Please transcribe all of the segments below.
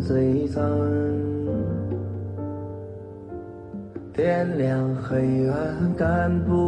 璀璨点亮黑暗，赶不。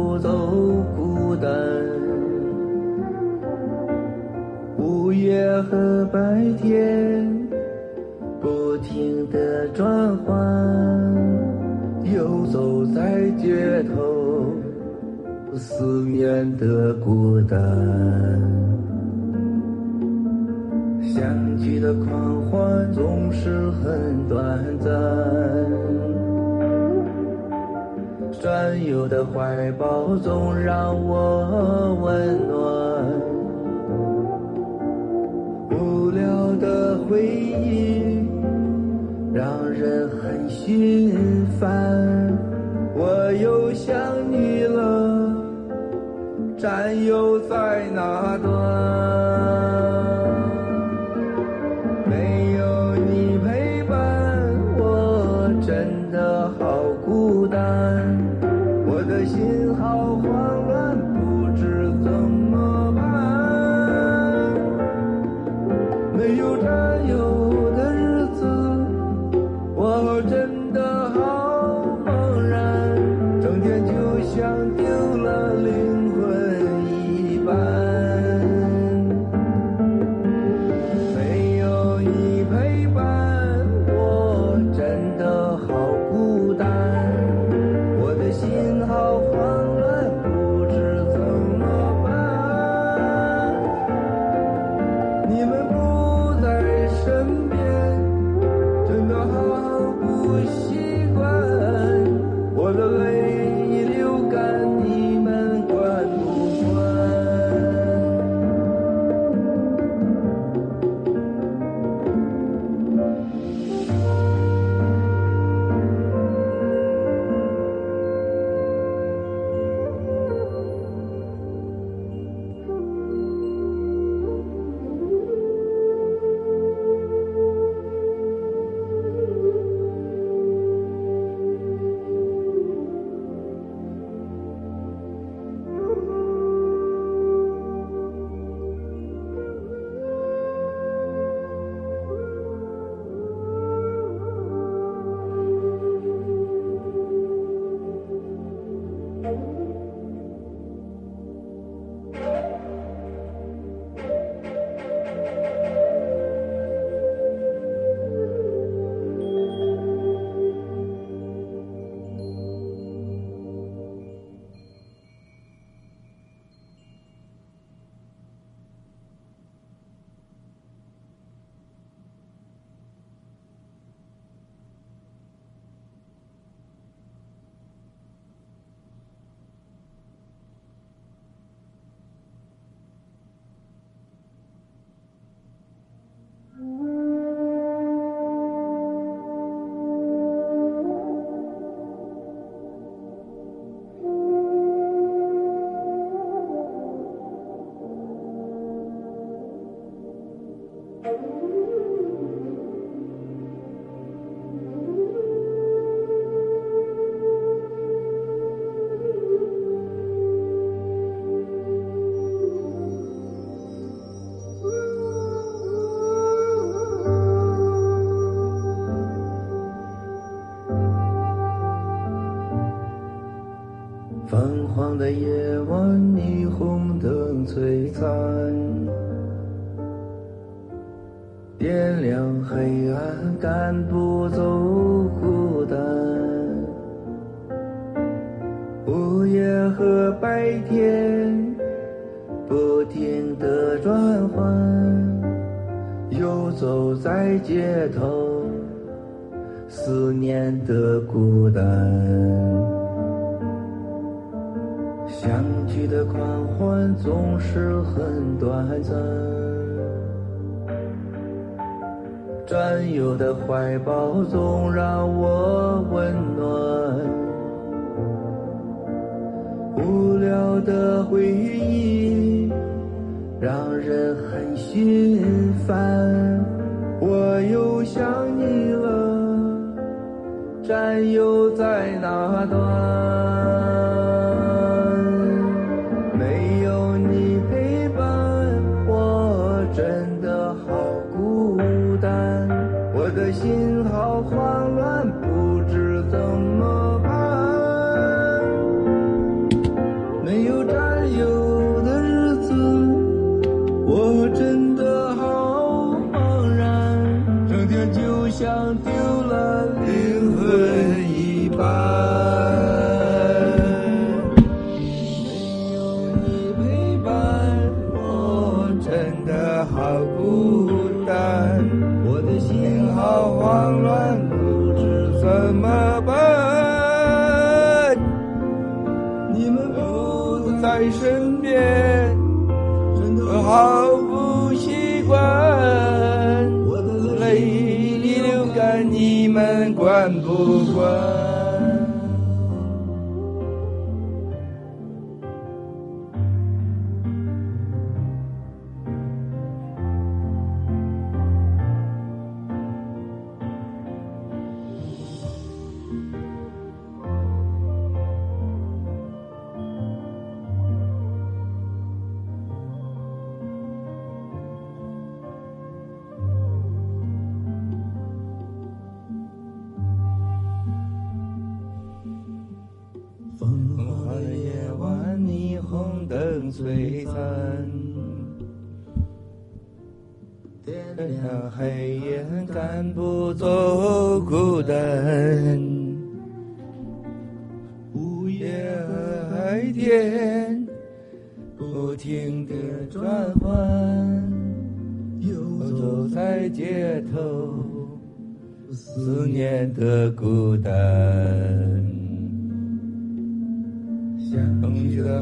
的夜晚。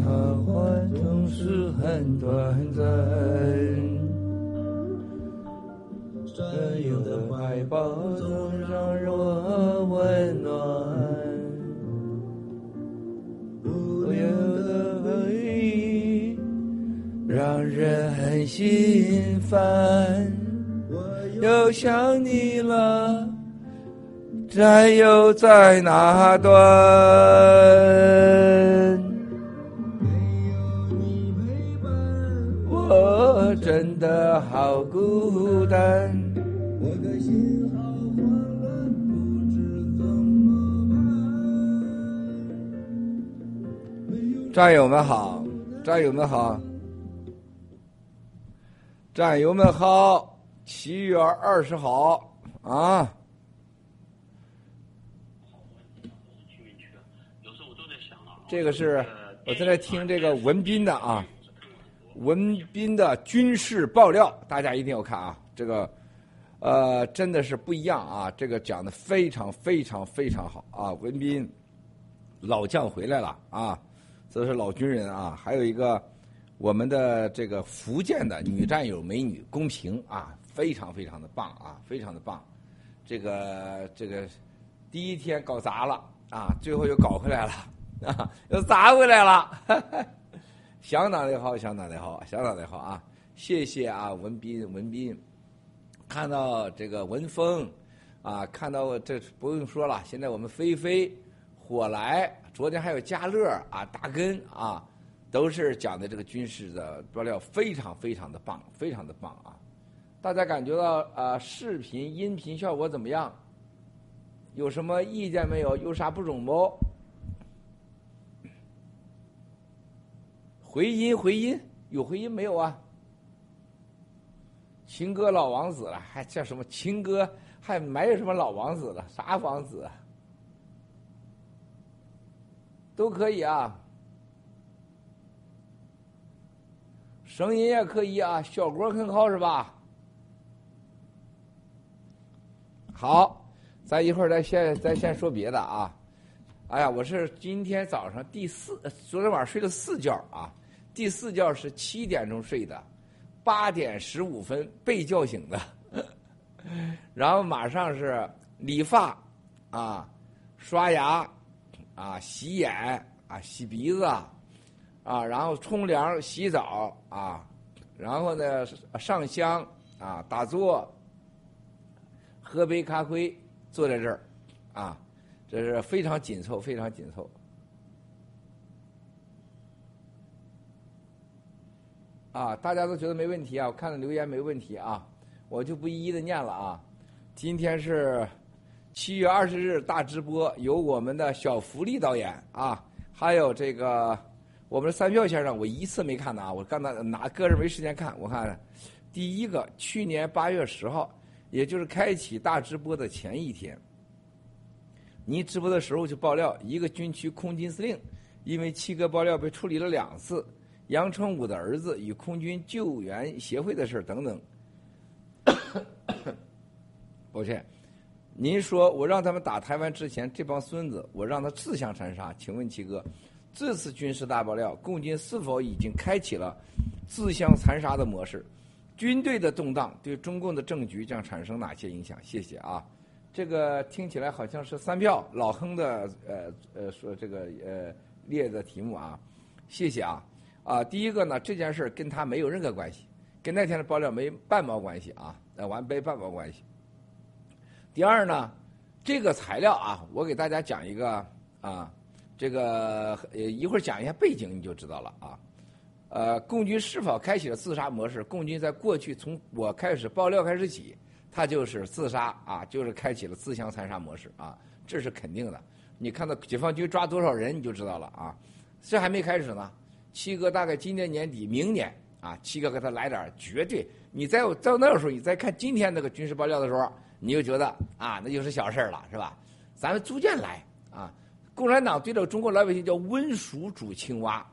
好坏总是很短暂，战友的怀抱总让我温暖，无忧的回忆让人很心烦。我又想你了。战友在哪端？战友们好，战友们好，战友们好，七月二十号啊。这个是我正在听这个文斌的啊，文斌的军事爆料，大家一定要看啊！这个呃，真的是不一样啊！这个讲的非常非常非常好啊！文斌老将回来了啊，这是老军人啊！还有一个我们的这个福建的女战友美女公平啊，非常非常的棒啊，非常的棒！这个这个第一天搞砸了啊，最后又搞回来了。啊，又砸回来了，相当的好，相当的好，相当的好啊！谢谢啊，文斌，文斌，看到这个文峰，啊，看到这不用说了，现在我们飞飞、火来，昨天还有嘉乐啊，大根啊，都是讲的这个军事的爆料，非常非常的棒，非常的棒啊！大家感觉到啊，视频、音频效果怎么样？有什么意见没有？有啥不中不？回音回音有回音没有啊？情歌老王子了，还叫什么情歌？还没有什么老王子了？啥王子？都可以啊，声音也可以啊，效果很好是吧？好，咱一会儿再先再先说别的啊。哎呀，我是今天早上第四，昨天晚上睡了四觉啊。第四觉是七点钟睡的，八点十五分被叫醒的，然后马上是理发，啊，刷牙，啊，洗眼，啊，洗鼻子，啊，然后冲凉、洗澡，啊，然后呢上香，啊，打坐，喝杯咖啡，坐在这儿，啊，这是非常紧凑，非常紧凑。啊，大家都觉得没问题啊！我看了留言没问题啊，我就不一一的念了啊。今天是七月二十日大直播，有我们的小福利导演啊，还有这个我们的三票先生，我一次没看呢啊，我刚才哪个人没时间看？我看第一个，去年八月十号，也就是开启大直播的前一天，你直播的时候就爆料，一个军区空军司令因为七哥爆料被处理了两次，杨成武的儿子与空军救援协会的事等等。抱歉，您说我让他们打台湾之前，这帮孙子，我让他自相残杀。请问七哥？这次军事大爆料，共军是否已经开启了自相残杀的模式？军队的动荡对中共的政局将产生哪些影响？谢谢啊！这个听起来好像是三票老亨的呃呃说这个呃列的题目啊，谢谢啊啊！第一个呢，这件事跟他没有任何关系，跟那天的爆料没半毛关系啊，呃完没半毛关系。第二呢，这个材料啊，我给大家讲一个啊。这个呃，一会儿讲一下背景，你就知道了啊。呃，共军是否开启了自杀模式？共军在过去从我开始爆料开始起，他就是自杀啊，就是开启了自相残杀模式啊，这是肯定的。你看到解放军抓多少人，你就知道了啊。这还没开始呢，七哥大概今年年底、明年啊，七哥给他来点绝对。你在到那个时候，你再看今天那个军事爆料的时候，你就觉得啊，那就是小事了，是吧？咱们逐渐来啊。共产党对着中国老百姓叫温水煮青蛙，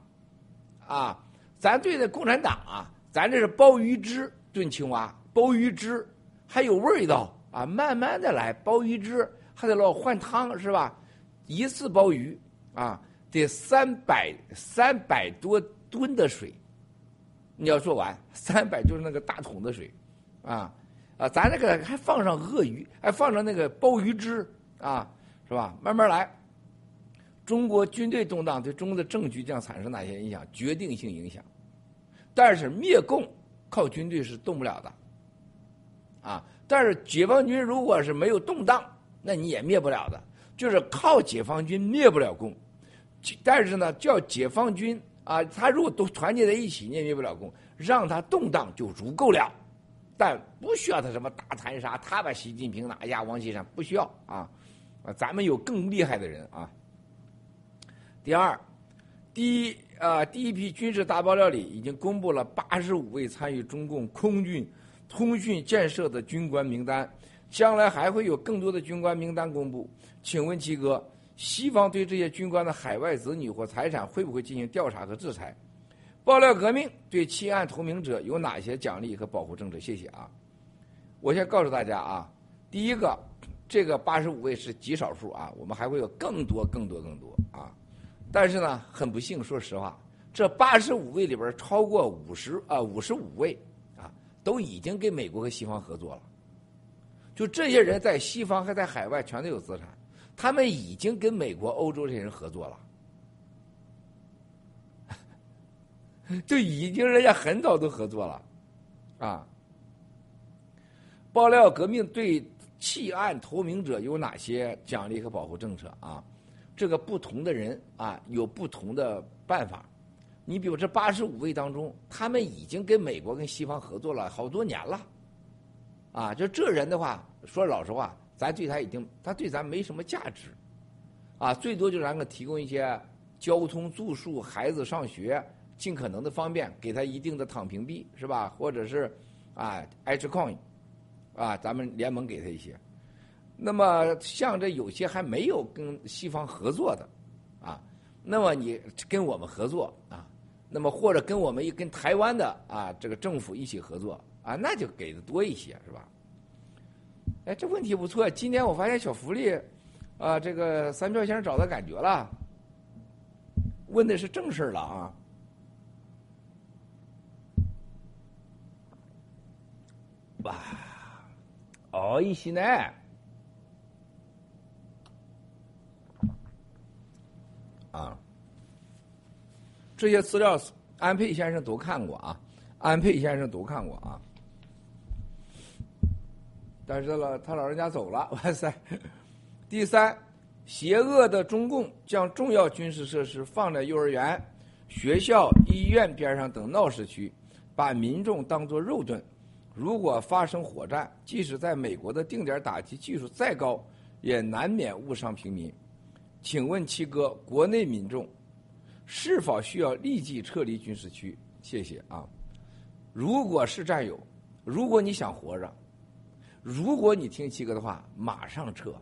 啊，咱对着共产党啊，咱这是鲍鱼汁炖青蛙，鲍鱼汁还有味道啊，慢慢的来，鲍鱼汁还得老换汤是吧？一次鲍鱼啊，得三百三百多吨的水，你要做完三百就是那个大桶的水，啊啊，咱这个还放上鳄鱼，还放上那个鲍鱼汁啊，是吧？慢慢来。中国军队动荡对中国的政局将产生哪些影响？决定性影响。但是灭共靠军队是动不了的，啊！但是解放军如果是没有动荡，那你也灭不了的。就是靠解放军灭不了共，但是呢，叫解放军啊，他如果都团结在一起，你也灭不了共。让他动荡就足够了，但不需要他什么大残杀，他把习近平拿下，王岐山不需要啊！啊，咱们有更厉害的人啊。第二，第一啊，第一批军事大爆料里已经公布了八十五位参与中共空军通讯建设的军官名单，将来还会有更多的军官名单公布。请问七哥，西方对这些军官的海外子女或财产会不会进行调查和制裁？爆料革命对弃暗投明者有哪些奖励和保护政策？谢谢啊！我先告诉大家啊，第一个，这个八十五位是极少数啊，我们还会有更多、更多、更多啊。但是呢，很不幸，说实话，这八十五位里边超过五十啊五十五位啊，都已经跟美国和西方合作了。就这些人在西方还在海外全都有资产，他们已经跟美国、欧洲这些人合作了，就已经人家很早都合作了，啊。爆料革命对弃暗投明者有哪些奖励和保护政策啊？这个不同的人啊，有不同的办法。你比如这八十五位当中，他们已经跟美国跟西方合作了好多年了，啊，就这人的话，说老实话，咱对他已经，他对咱没什么价值，啊，最多就咱给提供一些交通、住宿、孩子上学，尽可能的方便，给他一定的躺平币，是吧？或者是啊，H coin，啊，咱们联盟给他一些。那么像这有些还没有跟西方合作的，啊，那么你跟我们合作啊，那么或者跟我们一跟台湾的啊这个政府一起合作啊，那就给的多一些是吧？哎，这问题不错，今天我发现小福利，啊，这个三票先生找到感觉了，问的是正事了啊，哇，哦，一西呢。啊，这些资料安佩先生都看过啊，安佩先生都看过啊。但是了，他老人家走了，哇塞！第三，邪恶的中共将重要军事设施放在幼儿园、学校、医院边上等闹市区，把民众当作肉盾。如果发生火战，即使在美国的定点打击技术再高，也难免误伤平民。请问七哥，国内民众是否需要立即撤离军事区？谢谢啊。如果是战友，如果你想活着，如果你听七哥的话，马上撤，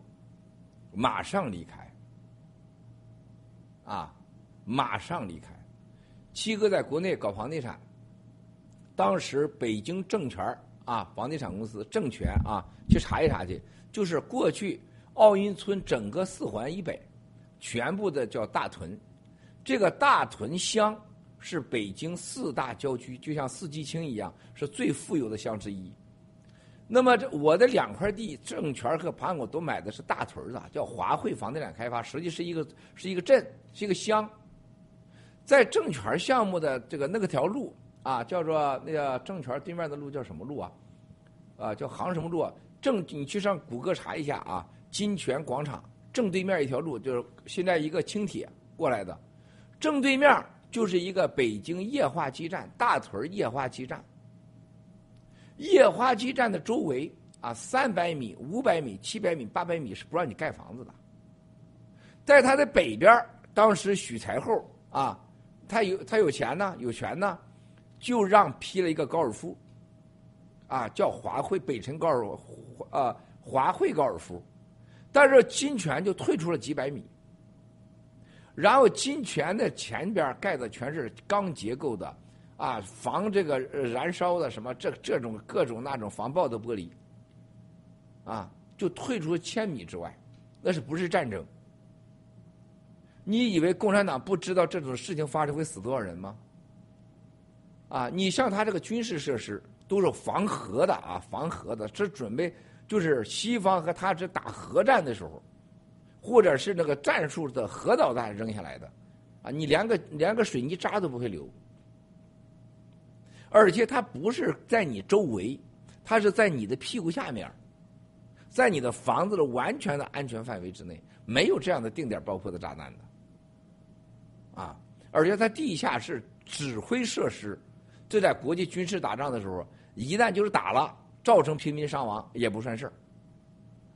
马上离开，啊，马上离开。七哥在国内搞房地产，当时北京政权啊，房地产公司政权啊，去查一查去，就是过去奥运村整个四环以北，全部的叫大屯，这个大屯乡。是北京四大郊区，就像四季青一样，是最富有的乡之一。那么，这我的两块地，政权和盘古都买的是大屯的，叫华汇房地产开发，实际是一个是一个镇，是一个乡。在政权项目的这个那个条路啊，叫做那个政权对面的路叫什么路啊？啊，叫杭什么路？啊？正你去上谷歌查一下啊，金泉广场正对面一条路，就是现在一个轻铁过来的，正对面。就是一个北京液化基站，大屯液化基站。液化基站的周围啊，三百米、五百米、七百米、八百米是不让你盖房子的。在它的北边，当时许才厚啊，他有他有钱呢，有权呢，就让批了一个高尔夫，啊，叫华汇北辰高尔夫啊，华汇高尔夫，但是金泉就退出了几百米。然后金泉的前边盖的全是钢结构的，啊，防这个燃烧的什么这这种各种那种防爆的玻璃，啊，就退出千米之外，那是不是战争？你以为共产党不知道这种事情发生会死多少人吗？啊，你像他这个军事设施都是防核的啊，防核的，是准备就是西方和他这打核战的时候。或者是那个战术的核导弹扔下来的，啊，你连个连个水泥渣都不会留，而且它不是在你周围，它是在你的屁股下面，在你的房子的完全的安全范围之内，没有这样的定点爆破的炸弹的，啊，而且它地下是指挥设施，就在国际军事打仗的时候，一旦就是打了，造成平民伤亡也不算事儿，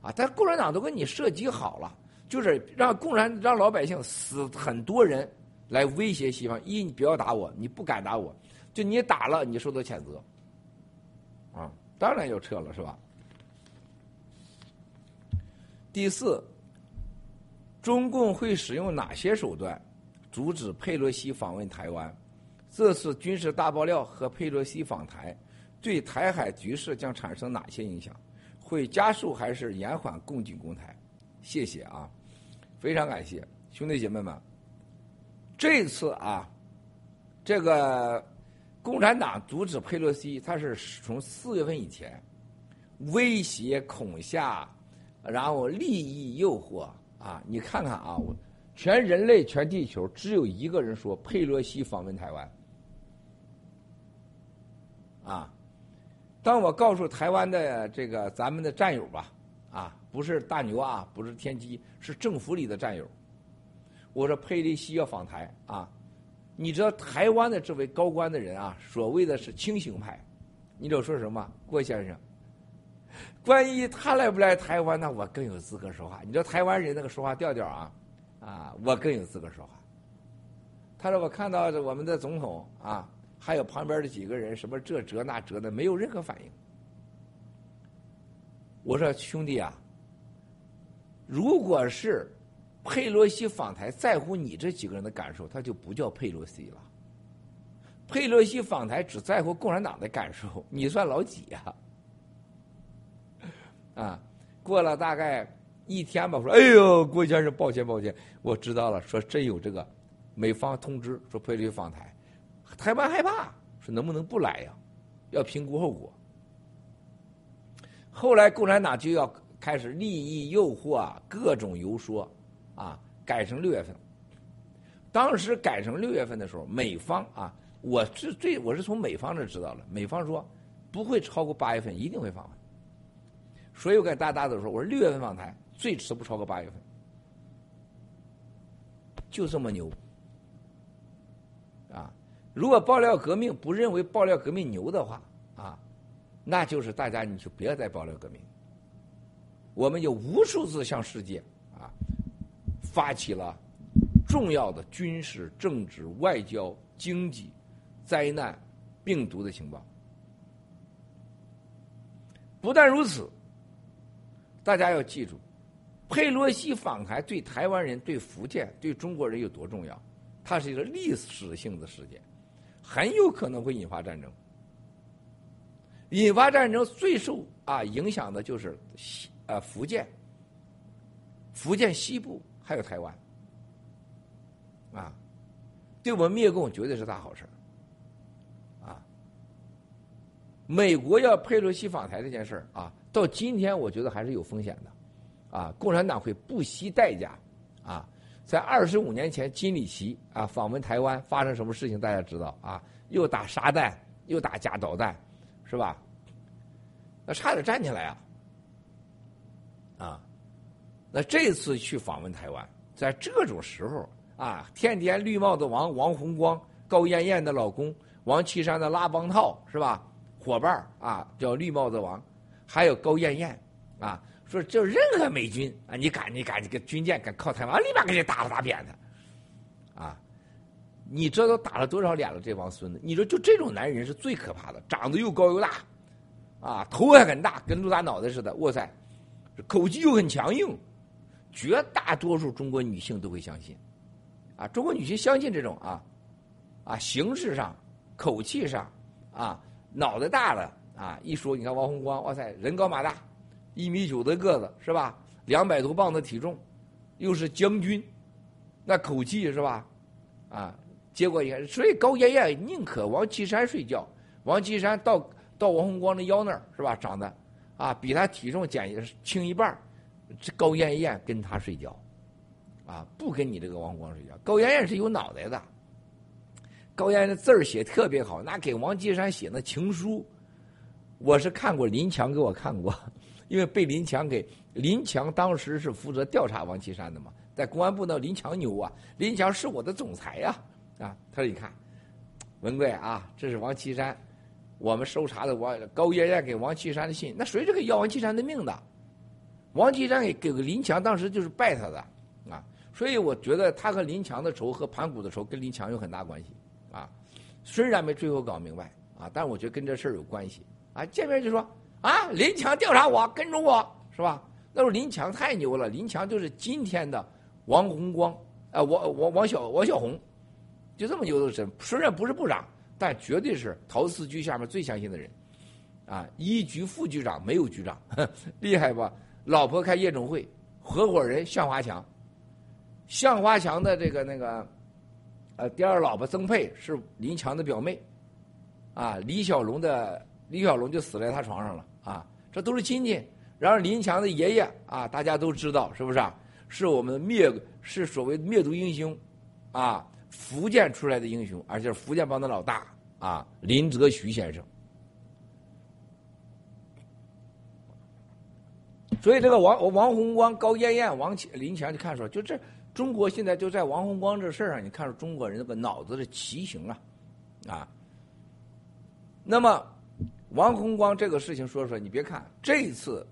啊，但共产党都给你设计好了。就是让共产让老百姓死很多人，来威胁西方。一，你不要打我，你不敢打我，就你打了，你受到谴责。啊，当然要撤了，是吧？第四，中共会使用哪些手段阻止佩洛西访问台湾？这次军事大爆料和佩洛西访台，对台海局势将产生哪些影响？会加速还是延缓共进攻台？谢谢啊。非常感谢兄弟姐妹们，这次啊，这个共产党阻止佩洛西，他是从四月份以前威胁、恐吓，然后利益诱惑啊！你看看啊，我全人类、全地球只有一个人说佩洛西访问台湾啊！当我告诉台湾的这个咱们的战友吧。啊，不是大牛啊，不是天机，是政府里的战友。我说佩利西要访台啊，你知道台湾的这位高官的人啊，所谓的是清醒派，你知道说什么？郭先生，关于他来不来台湾，那我更有资格说话。你知道台湾人那个说话调调啊，啊，我更有资格说话。他说我看到我们的总统啊，还有旁边的几个人，什么这折那折的，没有任何反应。我说兄弟啊，如果是佩洛西访台在乎你这几个人的感受，他就不叫佩洛西了。佩洛西访台只在乎共产党的感受，你算老几呀？啊，过了大概一天吧，说：“哎呦，郭先生，抱歉抱歉，我知道了。”说真有这个美方通知说佩洛西访台，台湾害怕，说能不能不来呀？要评估后果。后来共产党就要开始利益诱惑啊，各种游说，啊，改成六月份。当时改成六月份的时候，美方啊，我是最我是从美方这知道了，美方说不会超过八月份，一定会访问。所以我跟大大子说，我说六月份访台，最迟不超过八月份，就这么牛。如果爆料革命不认为爆料革命牛的话，啊。那就是大家，你就别再爆料革命。我们就无数次向世界啊发起了重要的军事、政治、外交、经济、灾难、病毒的情报。不但如此，大家要记住，佩洛西访台对台湾人、对福建、对中国人有多重要？它是一个历史性的事件，很有可能会引发战争。引发战争最受啊影响的就是西啊福建、福建西部还有台湾，啊，对我们灭共绝对是大好事啊。美国要佩洛西访台这件事啊，到今天我觉得还是有风险的，啊，共产党会不惜代价啊。在二十五年前，金里奇啊访问台湾，发生什么事情大家知道啊？又打沙弹，又打假导弹，是吧？那差点站起来啊！啊，那这次去访问台湾，在这种时候啊，天天绿帽子王王洪光、高艳艳的老公王岐山的拉帮套是吧？伙伴啊，叫绿帽子王，还有高艳艳啊。说就任何美军啊，你敢你敢这个军舰敢靠台湾，立马给你打了打扁他，啊！你知道打了多少脸了？这帮孙子！你说就这种男人是最可怕的，长得又高又大，啊，头还很大，跟鹿大脑袋似的。哇塞，口气又很强硬，绝大多数中国女性都会相信，啊，中国女性相信这种啊，啊，形式上、口气上，啊，脑袋大了啊，一说你看王洪光，哇塞，人高马大。一米九的个子是吧？两百多磅的体重，又是将军，那口气是吧？啊，结果也，所以高艳艳宁可王岐山睡觉，王岐山到到王洪光的腰那儿是吧？长得啊比他体重减轻一半，这高艳艳跟他睡觉，啊不跟你这个王洪光睡觉。高艳艳是有脑袋的，高艳艳的字儿写特别好，那给王岐山写那情书，我是看过林强给我看过。因为被林强给林强当时是负责调查王岐山的嘛，在公安部那林强牛啊，林强是我的总裁呀，啊，他说你看，文贵啊，这是王岐山，我们搜查的王高艳艳给王岐山的信，那谁是给要王岐山的命的？王岐山给给个林强当时就是拜他的啊，所以我觉得他和林强的仇和盘古的仇跟林强有很大关系啊，虽然没最后搞明白啊，但是我觉得跟这事儿有关系啊，见面就说。啊，林强调查我，跟着我是吧？那时候林强太牛了，林强就是今天的王洪光，啊，王王王小王小红，就这么牛的神。虽然不是部长，但绝对是陶四局下面最相信的人。啊，一局副局长没有局长，厉害吧？老婆开夜总会，合伙人向华强，向华强的这个那个，呃，第二老婆曾佩是林强的表妹，啊，李小龙的。李小龙就死在他床上了啊！这都是亲戚。然后林强的爷爷啊，大家都知道是不是啊？是我们灭是所谓灭族英雄啊，福建出来的英雄，而且是福建帮的老大啊，林则徐先生。所以这个王王洪光、高艳艳、王林强，就看出，就这中国现在就在王洪光这事儿上，你看出中国人那个脑子的畸形啊啊！那么。王洪光这个事情说说，你别看这一次，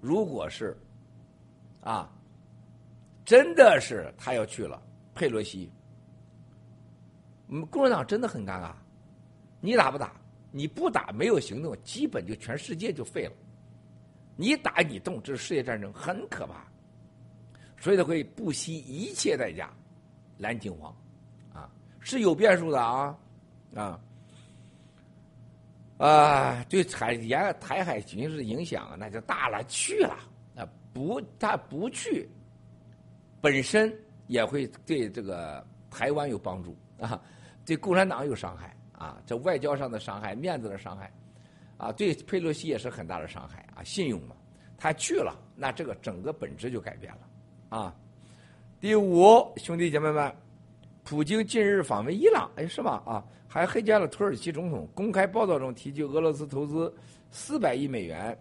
如果是啊，真的是他要去了佩洛西，嗯，共产党真的很尴尬。你打不打？你不打，没有行动，基本就全世界就废了。你打你动，这是世界战争，很可怕。所以他会不惜一切代价拦金黄，啊，是有变数的啊，啊。啊，对海沿台海局势影响那就大了去了。啊，不，他不去，本身也会对这个台湾有帮助啊，对共产党有伤害啊，这外交上的伤害、面子的伤害，啊，对佩洛西也是很大的伤害啊，信用嘛。他去了，那这个整个本质就改变了啊。第五，兄弟姐妹们，普京近日访问伊朗，哎，是吧？啊。还黑加了土耳其总统，公开报道中提及俄罗斯投资四百亿美元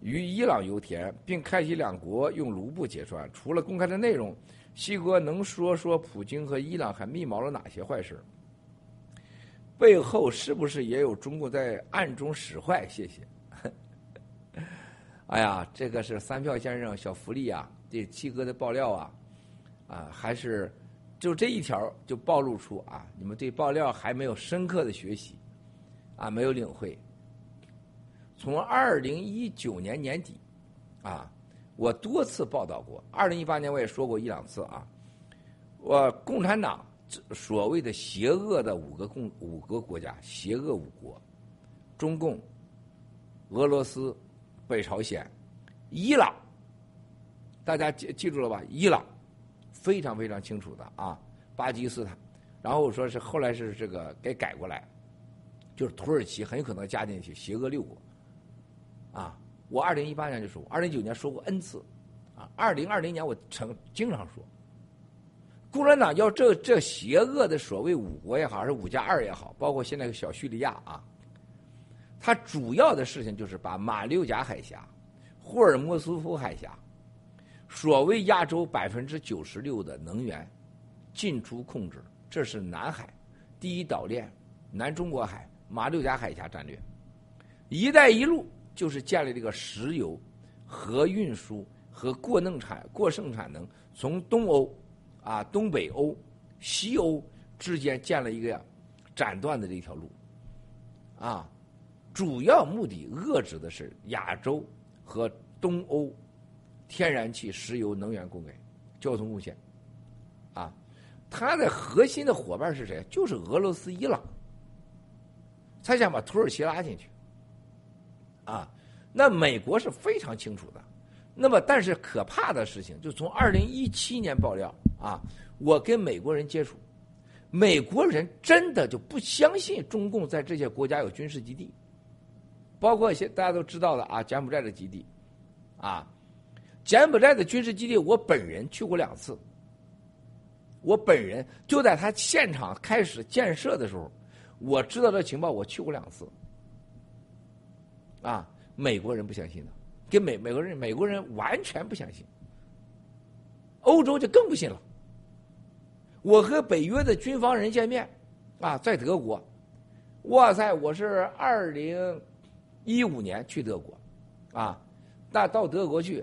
于伊朗油田，并开启两国用卢布结算。除了公开的内容，西哥能说说普京和伊朗还密谋了哪些坏事？背后是不是也有中国在暗中使坏？谢谢。哎呀，这个是三票先生小福利啊，对七哥的爆料啊，啊，还是。就这一条就暴露出啊，你们对爆料还没有深刻的学习，啊，没有领会。从二零一九年年底，啊，我多次报道过，二零一八年我也说过一两次啊，我共产党所谓的邪恶的五个共五个国家，邪恶五国，中共、俄罗斯、北朝鲜、伊朗，大家记记住了吧？伊朗。非常非常清楚的啊，巴基斯坦，然后我说是后来是这个给改过来，就是土耳其很有可能加进去邪恶六国，啊，我二零一八年就说，二零一九年说过 n 次，啊，二零二零年我曾经常说，共产党要这这邪恶的所谓五国也好，还是五加二也好，包括现在小叙利亚啊，它主要的事情就是把马六甲海峡、霍尔木斯夫海峡。所谓亚洲百分之九十六的能源进出控制，这是南海第一岛链、南中国海、马六甲海峡战略。一带一路就是建立这个石油和运输和过剩产过剩产能从东欧啊东北欧、西欧之间建了一个斩断的这条路啊，主要目的遏制的是亚洲和东欧。天然气、石油能源供给、交通路线，啊，它的核心的伙伴是谁？就是俄罗斯、伊朗。他想把土耳其拉进去，啊，那美国是非常清楚的。那么，但是可怕的事情，就从二零一七年爆料啊，我跟美国人接触，美国人真的就不相信中共在这些国家有军事基地，包括一些大家都知道的啊，柬埔寨的基地，啊。柬埔寨的军事基地，我本人去过两次。我本人就在他现场开始建设的时候，我知道这情报，我去过两次。啊，美国人不相信的，跟美美国人美国人完全不相信。欧洲就更不信了。我和北约的军方人见面，啊，在德国，哇塞，我是二零一五年去德国，啊，那到德国去。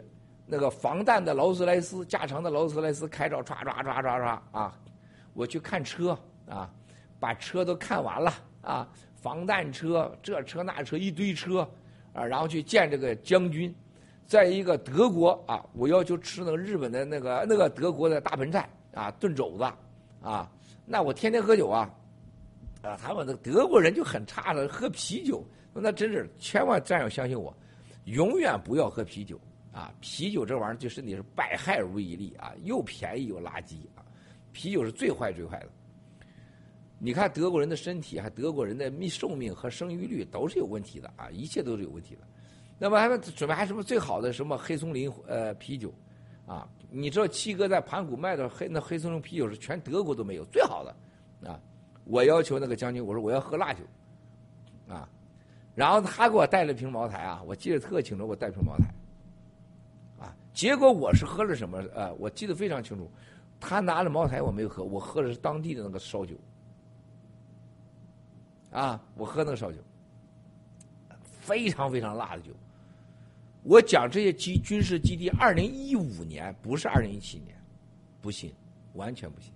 那个防弹的劳斯莱斯，加长的劳斯莱斯开着，唰唰唰唰唰啊！我去看车啊，把车都看完了啊，防弹车，这车那车一堆车啊，然后去见这个将军，在一个德国啊，我要求吃那个日本的那个那个德国的大盆菜啊，炖肘子啊，那我天天喝酒啊，啊，他们那德国人就很差的喝啤酒，那真是千万战友相信我，永远不要喝啤酒。啊，啤酒这玩意儿对身体是百害而无一利啊，又便宜又垃圾啊！啤酒是最坏最坏的。你看德国人的身体，还德国人的命寿命和生育率都是有问题的啊，一切都是有问题的。那么他们准备还什么最好的什么黑松林呃啤酒啊？你知道七哥在盘古卖的黑那黑松林啤酒是全德国都没有最好的啊！我要求那个将军，我说我要喝辣酒啊，然后他给我带了瓶茅台啊，我记得特清楚，我带瓶茅台。结果我是喝了什么？呃，我记得非常清楚，他拿了茅台，我没有喝，我喝的是当地的那个烧酒。啊，我喝那个烧酒，非常非常辣的酒。我讲这些基军事基地，二零一五年不是二零一七年，不信，完全不信。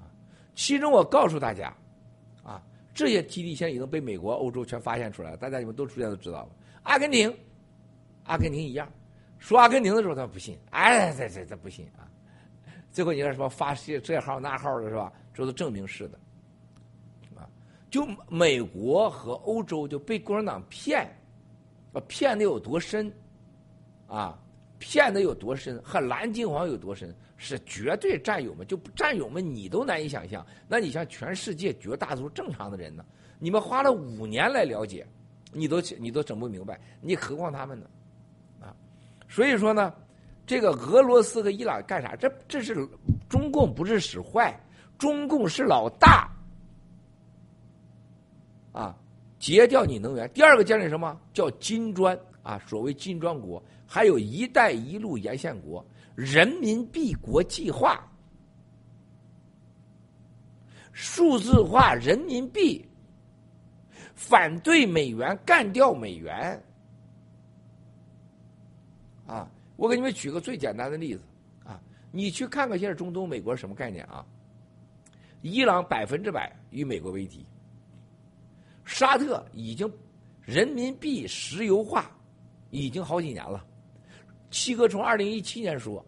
啊，其中我告诉大家，啊，这些基地现在已经被美国、欧洲全发现出来了，大家你们都逐渐都知道了，阿根廷。阿根廷一样，说阿根廷的时候他不信，哎，这这这不信啊！最后你看什么发这这号那号的是吧？这都证明是的，啊，就美国和欧洲就被共产党骗，啊，骗的有多深，啊，骗的有多深，和蓝金黄有多深，是绝对战友们，就战友们你都难以想象。那你像全世界绝大多数正常的人呢？你们花了五年来了解，你都你都整不明白，你何况他们呢？所以说呢，这个俄罗斯和伊朗干啥？这这是中共不是使坏，中共是老大啊！截掉你能源。第二个建立什么叫金砖啊？所谓金砖国，还有一带一路沿线国，人民币国际化，数字化人民币，反对美元，干掉美元。啊，我给你们举个最简单的例子，啊，你去看看现在中东美国什么概念啊？伊朗百分之百与美国为敌，沙特已经人民币石油化已经好几年了。七哥从二零一七年说，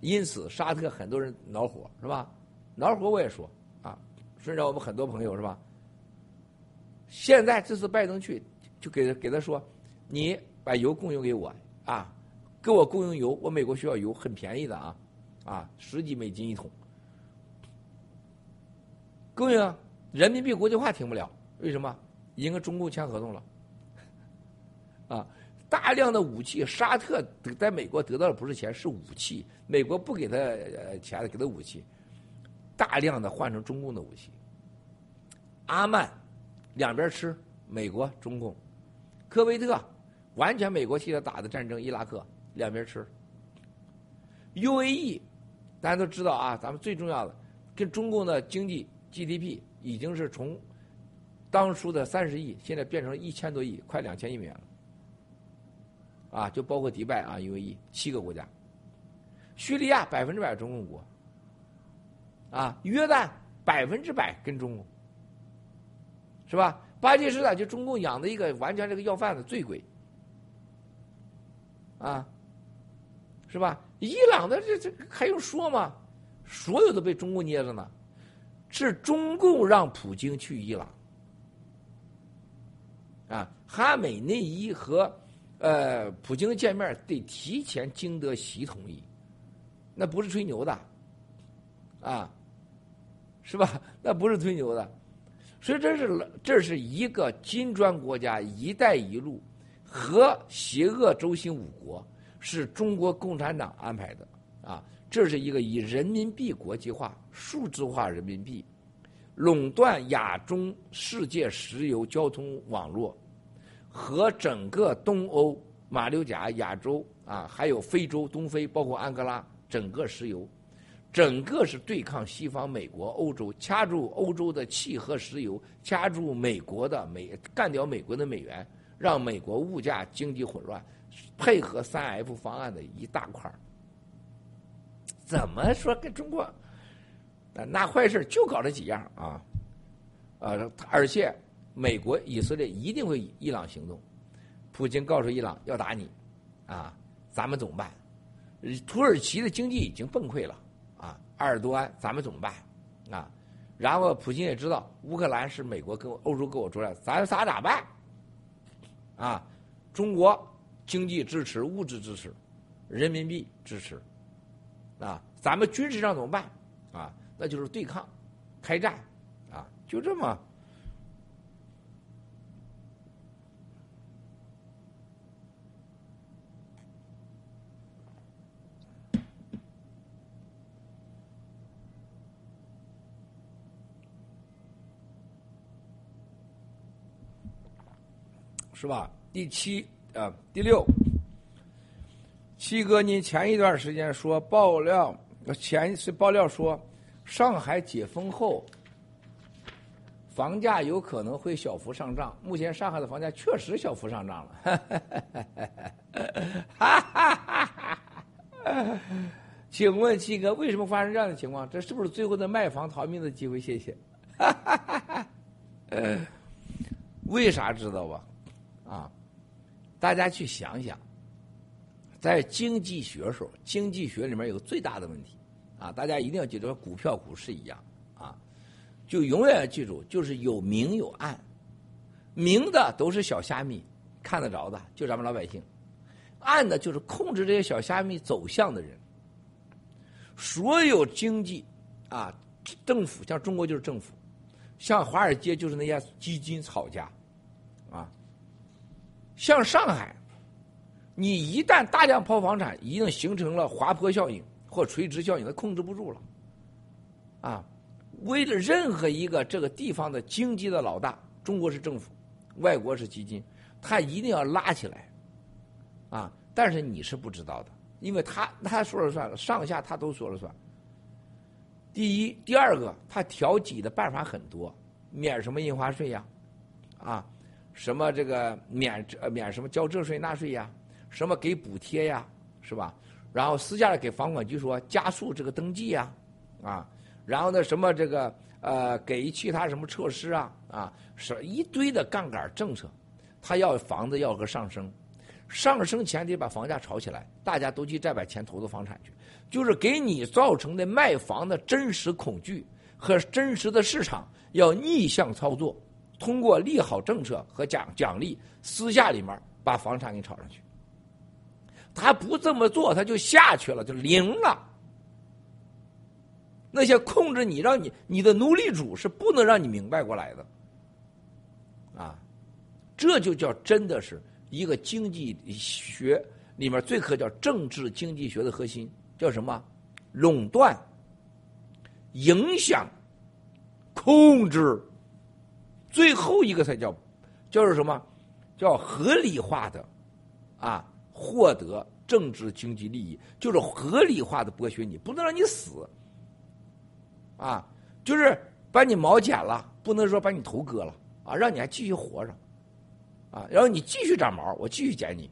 因此沙特很多人恼火是吧？恼火我也说啊，顺着我们很多朋友是吧？现在这次拜登去，就给给他说，你把油供应给我啊，给我供应油，我美国需要油，很便宜的啊。啊，十几美金一桶，供应啊人民币国际化停不了，为什么？已经跟中共签合同了。啊，大量的武器，沙特在美国得到的不是钱，是武器。美国不给他钱，给他武器，大量的换成中共的武器。阿曼两边吃，美国、中共，科威特完全美国替他打的战争，伊拉克两边吃。UAE。大家都知道啊，咱们最重要的，跟中共的经济 GDP 已经是从当初的三十亿，现在变成一千多亿，快两千亿美元了。啊，就包括迪拜啊，UAE 七个国家，叙利亚百分之百中共国，啊，约旦百分之百跟中共，是吧？巴基斯坦就中共养的一个完全这个要饭的醉鬼，啊，是吧？伊朗的这这还用说吗？所有都被中共捏着呢，是中共让普京去伊朗，啊，哈美内伊和呃普京见面得提前经得习同意，那不是吹牛的，啊，是吧？那不是吹牛的，所以这是这是一个金砖国家“一带一路”和邪恶轴心五国。是中国共产党安排的，啊，这是一个以人民币国际化、数字化人民币，垄断亚中世界石油交通网络，和整个东欧、马六甲、亚洲啊，还有非洲、东非，包括安哥拉，整个石油，整个是对抗西方、美国、欧洲，掐住欧洲的气和石油，掐住美国的美，干掉美国的美元，让美国物价经济混乱。配合三 F 方案的一大块儿怎么说跟中国那坏事就搞这几样啊？呃，而且美国、以色列一定会伊朗行动。普京告诉伊朗要打你，啊，咱们怎么办？土耳其的经济已经崩溃了啊，埃尔多安，咱们怎么办？啊，然后普京也知道乌克兰是美国跟欧洲跟我作战，咱仨咋办？啊，中国。经济支持、物质支持、人民币支持，啊，咱们军事上怎么办？啊，那就是对抗、开战，啊，就这么，是吧？第七。啊，第六，七哥，您前一段时间说爆料，前一次爆料说，上海解封后，房价有可能会小幅上涨。目前上海的房价确实小幅上涨了，请问七哥，为什么发生这样的情况？这是不是最后的卖房逃命的机会？谢谢。为啥知道吧？啊？大家去想想，在经济学时候，经济学里面有个最大的问题，啊，大家一定要记住，股票、股市一样，啊，就永远要记住，就是有明有暗，明的都是小虾米，看得着的，就咱们老百姓；暗的就是控制这些小虾米走向的人。所有经济，啊，政府像中国就是政府，像华尔街就是那些基金炒家，啊。像上海，你一旦大量抛房产，已经形成了滑坡效应或垂直效应，它控制不住了。啊，为了任何一个这个地方的经济的老大，中国是政府，外国是基金，他一定要拉起来。啊，但是你是不知道的，因为他他说了算，上下他都说了算。第一，第二个，他调剂的办法很多，免什么印花税呀，啊。什么这个免呃免什么交这税那税呀？什么给补贴呀？是吧？然后私下里给房管局说加速这个登记呀，啊，然后呢什么这个呃给其他什么措施啊啊，是一堆的杠杆政策，他要房子要个上升，上升前提把房价炒起来，大家都去再把钱投到房产去，就是给你造成的卖房的真实恐惧和真实的市场要逆向操作，通过利好政策和奖奖励，私下里面把房产给炒上去。他不这么做，他就下去了，就零了。那些控制你、让你你的奴隶主是不能让你明白过来的，啊，这就叫真的是一个经济学里面最可叫政治经济学的核心，叫什么？垄断、影响、控制，最后一个才叫叫是什么？叫合理化的啊。获得政治经济利益，就是合理化的剥削你，不能让你死，啊，就是把你毛剪了，不能说把你头割了，啊，让你还继续活着，啊，然后你继续长毛，我继续剪你，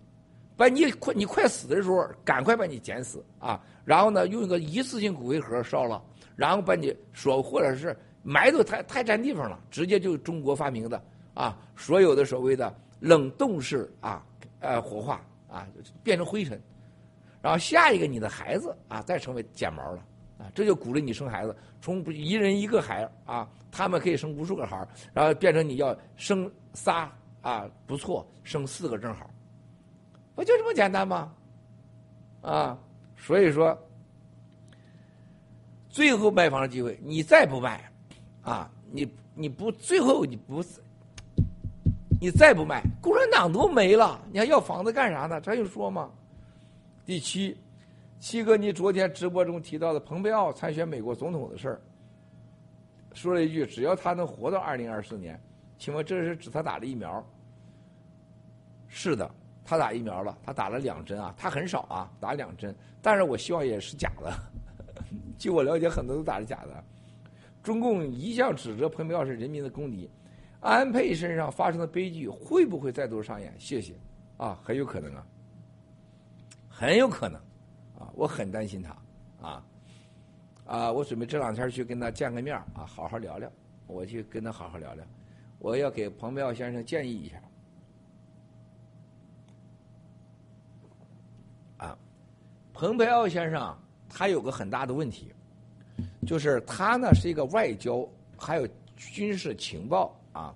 把你快你快死的时候，赶快把你剪死，啊，然后呢，用一个一次性骨灰盒烧了，然后把你说或者是埋头太太占地方了，直接就中国发明的啊，所有的所谓的冷冻式啊，呃，火化。啊，变成灰尘，然后下一个你的孩子啊，再成为剪毛了啊，这就鼓励你生孩子，从一人一个孩啊，他们可以生无数个孩然后变成你要生仨啊，不错，生四个正好，不就这么简单吗？啊，所以说，最后卖房的机会，你再不卖，啊，你你不最后你不。你再不卖，共产党都没了，你还要房子干啥呢？这就说吗？第七，七哥，你昨天直播中提到的蓬佩奥参选美国总统的事儿，说了一句：“只要他能活到二零二四年，请问这是指他打了疫苗？”是的，他打疫苗了，他打了两针啊，他很少啊，打两针，但是我希望也是假的。据我了解，很多都打的假的。中共一向指责蓬佩奥是人民的公敌。安倍身上发生的悲剧会不会再度上演？谢谢，啊，很有可能啊，很有可能，啊，我很担心他，啊，啊，我准备这两天去跟他见个面啊，好好聊聊，我去跟他好好聊聊，我要给彭彪先生建议一下，啊，彭培奥先生他有个很大的问题，就是他呢是一个外交还有军事情报。啊，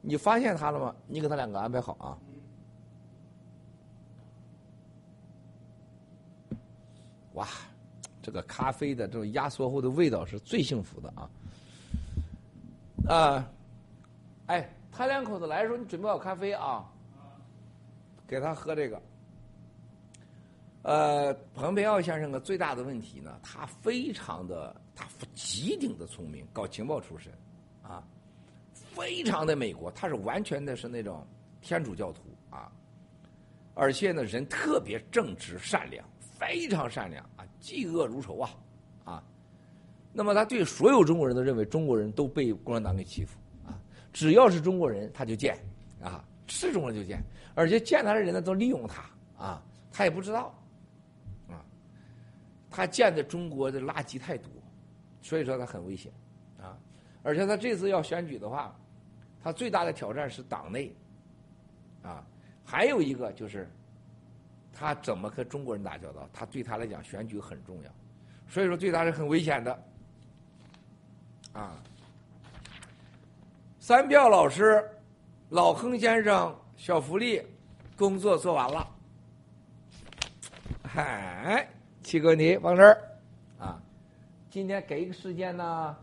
你发现他了吗？你给他两个安排好啊。哇，这个咖啡的这种压缩后的味道是最幸福的啊！啊，哎，他两口子来的时候，你准备好咖啡啊，给他喝这个。呃，彭培奥先生的最大的问题呢，他非常的，他极顶的聪明，搞情报出身，啊。非常的美国，他是完全的是那种天主教徒啊，而且呢人特别正直善良，非常善良啊，嫉恶如仇啊啊。那么他对所有中国人都认为中国人都被共产党给欺负啊，只要是中国人他就见啊，是中国人就见，而且见他的人呢都利用他啊，他也不知道，他见的中国的垃圾太多，所以说他很危险啊，而且他这次要选举的话。他最大的挑战是党内，啊，还有一个就是，他怎么和中国人打交道？他对他来讲选举很重要，所以说对他是很危险的，啊。三票老师，老亨先生，小福利，工作做完了，嗨，七哥你往这儿，啊，今天给一个时间呢。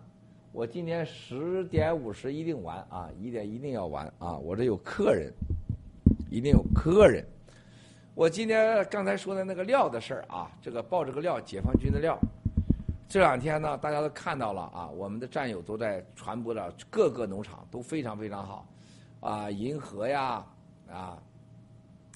我今天十点五十一定完啊，一点一定要完啊！我这有客人，一定有客人。我今天刚才说的那个料的事儿啊，这个报这个料，解放军的料。这两天呢，大家都看到了啊，我们的战友都在传播着，各个农场都非常非常好啊，银河呀啊，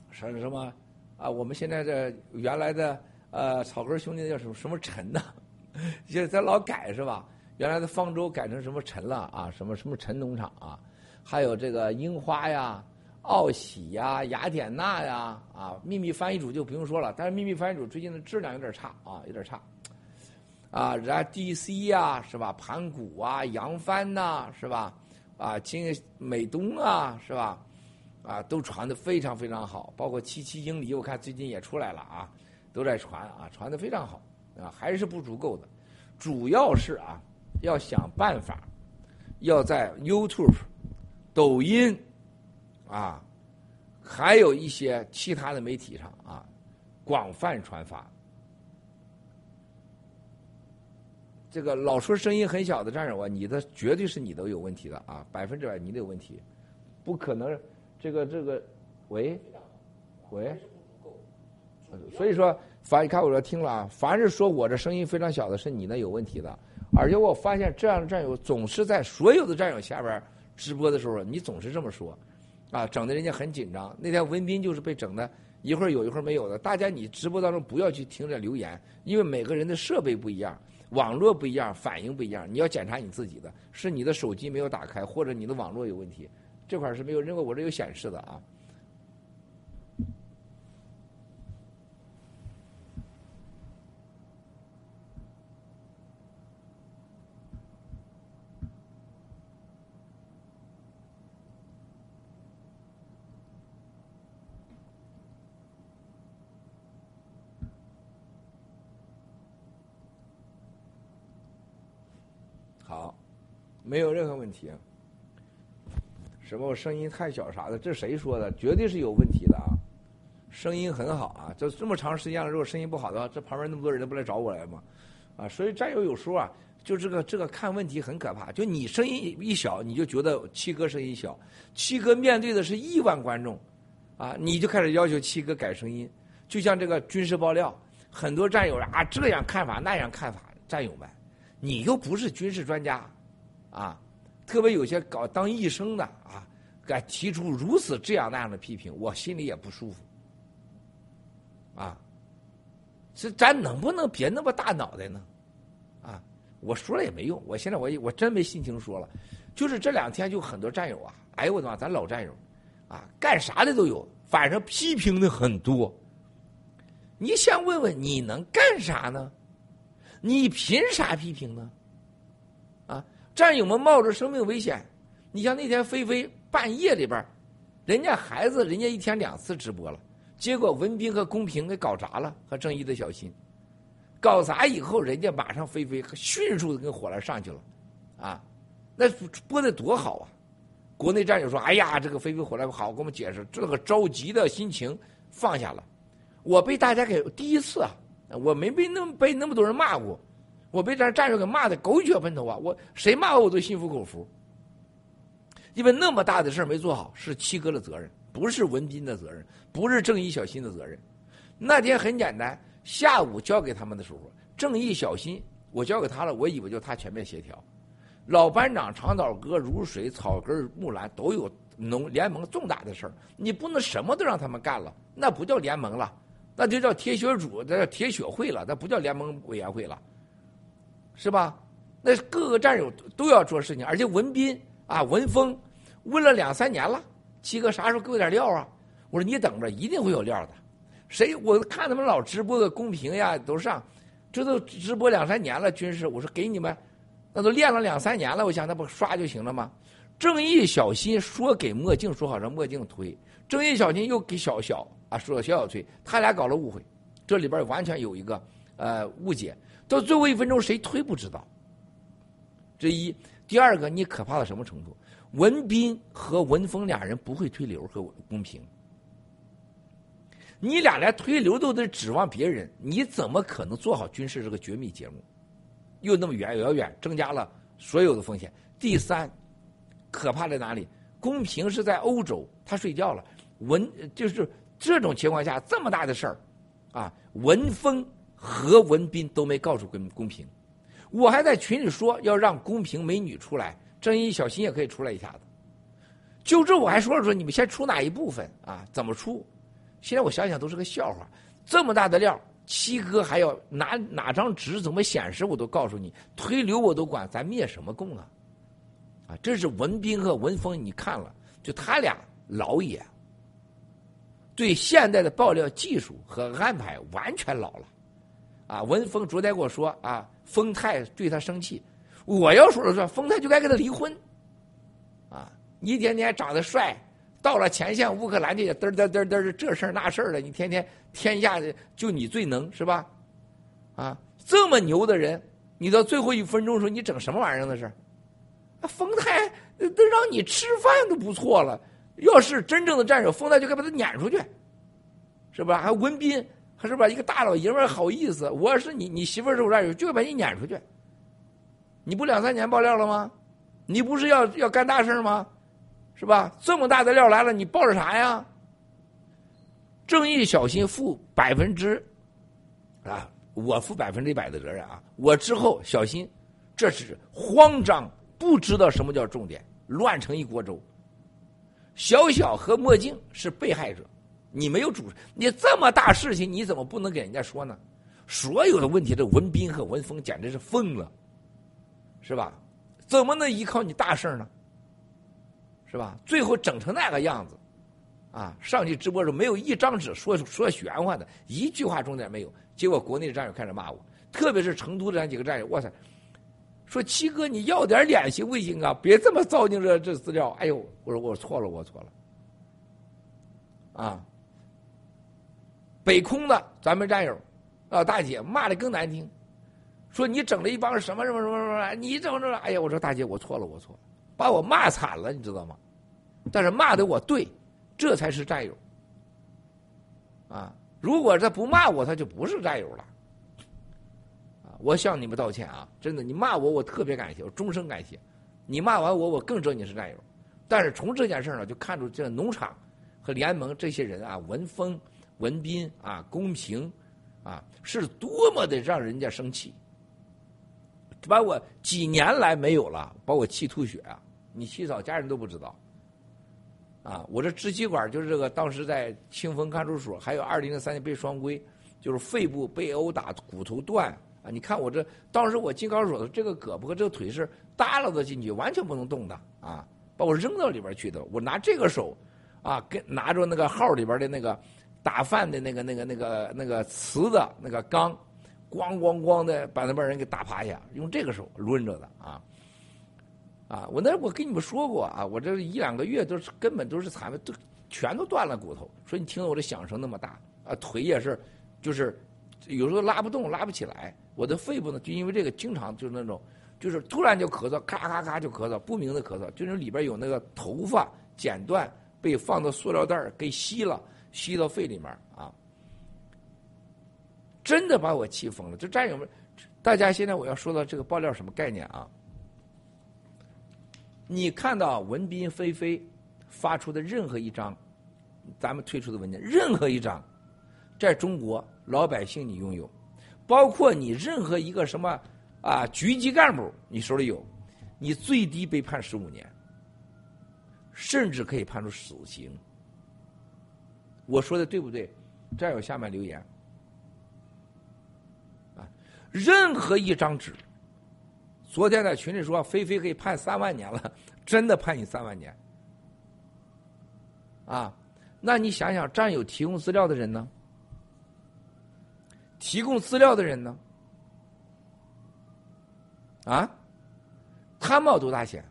什么什么啊，我们现在这原来的呃草根兄弟叫什么什么陈呢？现在老改是吧？原来的方舟改成什么陈了啊？什么什么陈农场啊？还有这个樱花呀奥喜呀、雅典娜呀，啊，秘密翻译组就不用说了。但是秘密翻译组最近的质量有点差啊，有点差。啊，然后 DC 呀，是吧？盘古啊，扬帆呐，是吧？啊，金美东啊，是吧？啊，都传的非常非常好。包括七七英里，我看最近也出来了啊，都在传啊，传的非常好啊，还是不足够的。主要是啊，要想办法，要在 YouTube、抖音。啊，还有一些其他的媒体上啊，广泛传发。这个老说声音很小的战友啊，你的绝对是你都有问题的啊，百分之百你的有问题，不可能。这个这个，喂，喂，所以说，凡你看我这听了啊，凡是说我这声音非常小的，是你那有问题的。而且我发现这样的战友总是在所有的战友下边直播的时候，你总是这么说。啊，整的人家很紧张。那天文斌就是被整的，一会儿有一会儿没有的。大家你直播当中不要去听着留言，因为每个人的设备不一样，网络不一样，反应不一样。你要检查你自己的，是你的手机没有打开，或者你的网络有问题，这块是没有任何我这有显示的啊。没有任何问题。什么我声音太小啥的，这谁说的？绝对是有问题的啊！声音很好啊，这这么长时间了，如果声音不好的话，这旁边那么多人都不来找我来吗？啊，所以战友有说啊，就这个这个看问题很可怕。就你声音一小，你就觉得七哥声音小。七哥面对的是亿万观众，啊，你就开始要求七哥改声音。就像这个军事爆料，很多战友啊这样看法那样看法，战友们，你又不是军事专家。啊，特别有些搞当医生的啊，敢提出如此这样那样的批评，我心里也不舒服。啊，这咱能不能别那么大脑袋呢？啊，我说了也没用，我现在我我真没心情说了。就是这两天就很多战友啊，哎呦我的妈，咱老战友，啊，干啥的都有，反正批评的很多。你想问问你能干啥呢？你凭啥批评呢？战友们冒着生命危险，你像那天菲菲半夜里边，人家孩子人家一天两次直播了，结果文斌和公平给搞砸了，和正义的小新，搞砸以后，人家马上菲菲迅速的跟火来上去了，啊，那播的多好啊！国内战友说：“哎呀，这个菲菲火来好，给我们解释，这个着急的心情放下了。”我被大家给第一次啊，我没被那么被那么多人骂过。我被这战友给骂的狗血喷头啊！我谁骂我我都心服口服，因为那么大的事儿没做好是七哥的责任，不是文斌的责任，不是正义小新的责任。那天很简单，下午交给他们的时候，正义小新我交给他了，我以为就他全面协调。老班长长岛哥、如水、草根、木兰都有农联盟重大的事儿，你不能什么都让他们干了，那不叫联盟了，那就叫铁血组，那叫铁血会了，那不叫联盟委员会了。是吧？那各个战友都要做事情，而且文斌啊、文峰问了两三年了，七哥啥时候给我点料啊？我说你等着，一定会有料的。谁？我看他们老直播的公屏呀，都上，这都直播两三年了。军事，我说给你们，那都练了两三年了，我想那不刷就行了吗？正义小新说给墨镜说好让墨镜推，正义小新又给小小啊说小小推，他俩搞了误会，这里边完全有一个呃误解。到最后一分钟，谁推不知道。这一，第二个，你可怕到什么程度？文斌和文峰俩人不会推流和公平，你俩连推流都得指望别人，你怎么可能做好军事这个绝密节目？又那么远遥远，增加了所有的风险。第三，可怕在哪里？公平是在欧洲，他睡觉了。文就是这种情况下，这么大的事儿，啊，文峰。何文斌都没告诉公公平，我还在群里说要让公平美女出来，正义小新也可以出来一下子。就这我还说了说你们先出哪一部分啊？怎么出？现在我想想都是个笑话。这么大的料，七哥还要拿哪张纸怎么显示我都告诉你，推流我都管，咱灭什么共啊？啊，这是文斌和文峰，你看了，就他俩老也对现代的爆料技术和安排完全老了。啊，文峰昨天跟我说啊，丰泰对他生气。我要说了算，丰泰就该跟他离婚。啊，一天天长得帅，到了前线乌克兰这些嘚嘚嘚嘚这事儿那事儿的，你天天天下的就你最能是吧？啊，这么牛的人，你到最后一分钟的时候，你整什么玩意儿那是？啊，丰泰都让你吃饭都不错了，要是真正的战友，丰泰就该把他撵出去，是吧？还文斌。他是吧？一个大老爷们好意思，我是你，你媳妇儿是我战友，就把你撵出去。你不两三年爆料了吗？你不是要要干大事吗？是吧？这么大的料来了，你抱着啥呀？正义小心负百分之啊，我负百分之一百的责任啊！我之后小心，这是慌张，不知道什么叫重点，乱成一锅粥。小小和墨镜是被害者。你没有主，你这么大事情，你怎么不能给人家说呢？所有的问题，这文斌和文峰简直是疯了，是吧？怎么能依靠你大事呢？是吧？最后整成那个样子，啊！上去直播时候没有一张纸说说玄幻的，一句话重点没有。结果国内的战友开始骂我，特别是成都的那几个战友，哇塞，说七哥你要点脸行不行啊？别这么糟践这这资料。哎呦，我说我错了，我错了，啊！北空的咱们战友，啊大姐骂的更难听，说你整了一帮什么什么什么什么，你怎么着？哎呀，我说大姐，我错了，我错了，把我骂惨了，你知道吗？但是骂的我对，这才是战友。啊，如果他不骂我，他就不是战友了。啊，我向你们道歉啊，真的，你骂我，我特别感谢，我终生感谢。你骂完我，我更知道你是战友。但是从这件事呢，就看出这农场和联盟这些人啊，文风。文斌啊，公平，啊，是多么的让人家生气，把我几年来没有了，把我气吐血啊！你洗澡，家人都不知道。啊，我这支气管就是这个，当时在清风看守所，还有二零零三年被双规，就是肺部被殴打，骨头断啊！你看我这，当时我进看守所的这个胳膊和这个腿是耷拉着进去，完全不能动的啊！把我扔到里边去的，我拿这个手啊，跟拿着那个号里边的那个。打饭的那个、那个、那个、那个瓷的那个缸，咣咣咣的把那帮人给打趴下，用这个手抡着的啊！啊，我那我跟你们说过啊，我这一两个月都是根本都是残，都全都断了骨头。说你听到我这响声那么大啊，腿也是，就是有时候拉不动、拉不起来。我的肺部呢，就因为这个经常就是那种，就是突然就咳嗽，咔咔咔就咳嗽，不明的咳嗽，就是里边有那个头发剪断被放到塑料袋给吸了。吸到肺里面啊！真的把我气疯了。就战友们，大家现在我要说到这个爆料什么概念啊？你看到文斌、飞飞发出的任何一张，咱们推出的文件，任何一张，在中国老百姓你拥有，包括你任何一个什么啊局级干部你手里有，你最低被判十五年，甚至可以判处死刑。我说的对不对？战友下面留言啊！任何一张纸，昨天在群里说菲菲可以判三万年了，真的判你三万年啊？那你想想，战友提供资料的人呢？提供资料的人呢？啊？他冒多大险？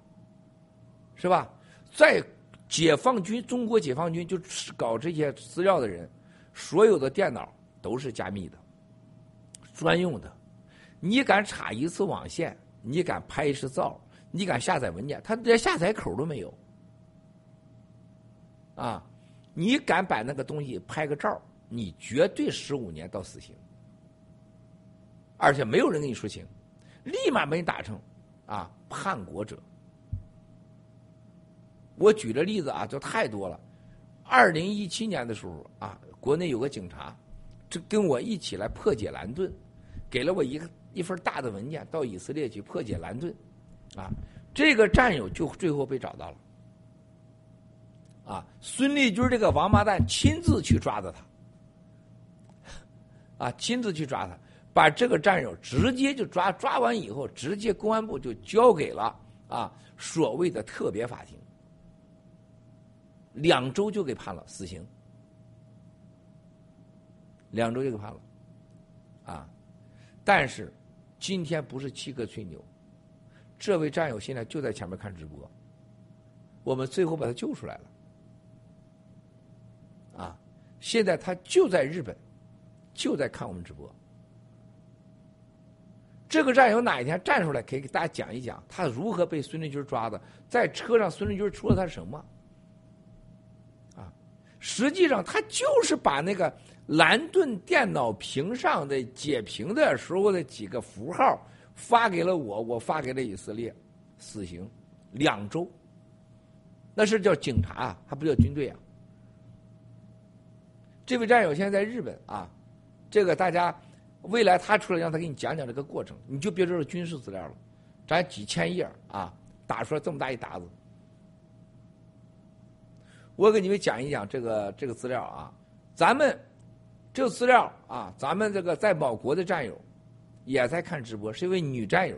是吧？在。解放军，中国解放军就是搞这些资料的人，所有的电脑都是加密的，专用的。你敢插一次网线，你敢拍一次照，你敢下载文件，他连下载口都没有。啊，你敢把那个东西拍个照，你绝对十五年到死刑，而且没有人跟你说情，立马把你打成啊叛国者。我举的例子啊，就太多了。二零一七年的时候啊，国内有个警察，这跟我一起来破解蓝盾，给了我一个一份大的文件，到以色列去破解蓝盾，啊，这个战友就最后被找到了。啊，孙立军这个王八蛋亲自去抓的他，啊，亲自去抓他，把这个战友直接就抓，抓完以后，直接公安部就交给了啊所谓的特别法庭。两周就给判了死刑，两周就给判了，啊！但是今天不是七哥吹牛，这位战友现在就在前面看直播，我们最后把他救出来了，啊！现在他就在日本，就在看我们直播。这个战友哪一天站出来，可以给大家讲一讲他如何被孙立军抓的，在车上孙立军说了他什么？实际上他就是把那个蓝盾电脑屏上的解屏的时候的几个符号发给了我，我发给了以色列，死刑两周，那是叫警察啊，还不叫军队啊。这位战友现在在日本啊，这个大家。未来他出来让他给你讲讲这个过程，你就别说是军事资料了，咱几千页啊，打出来这么大一沓子。我给你们讲一讲这个这个资料啊，咱们这个资料啊，咱们这个在某国的战友也在看直播，是一位女战友。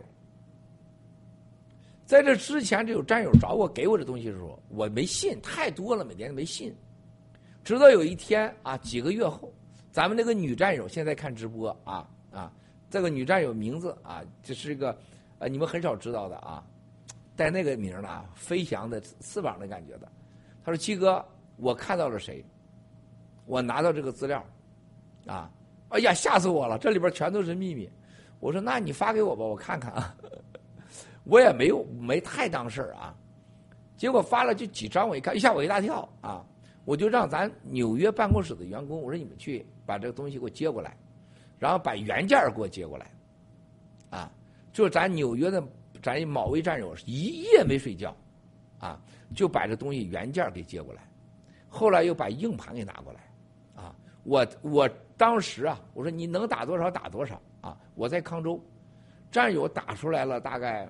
在这之前，这有战友找我给我这东西的时候，我没信，太多了，每天没信。直到有一天啊，几个月后。咱们那个女战友现在看直播啊啊，这个女战友名字啊，这是一个呃你们很少知道的啊，带那个名的啊，飞翔的翅膀的感觉的。他说：“七哥，我看到了谁？我拿到这个资料啊！哎呀，吓死我了！这里边全都是秘密。”我说：“那你发给我吧，我看看啊。”我也没有没太当事儿啊。结果发了就几张，我一看，吓我一大跳啊！我就让咱纽约办公室的员工，我说你们去。把这个东西给我接过来，然后把原件给我接过来，啊，就是咱纽约的咱某位战友一夜没睡觉，啊，就把这东西原件给接过来，后来又把硬盘给拿过来，啊，我我当时啊，我说你能打多少打多少啊，我在康州，战友打出来了大概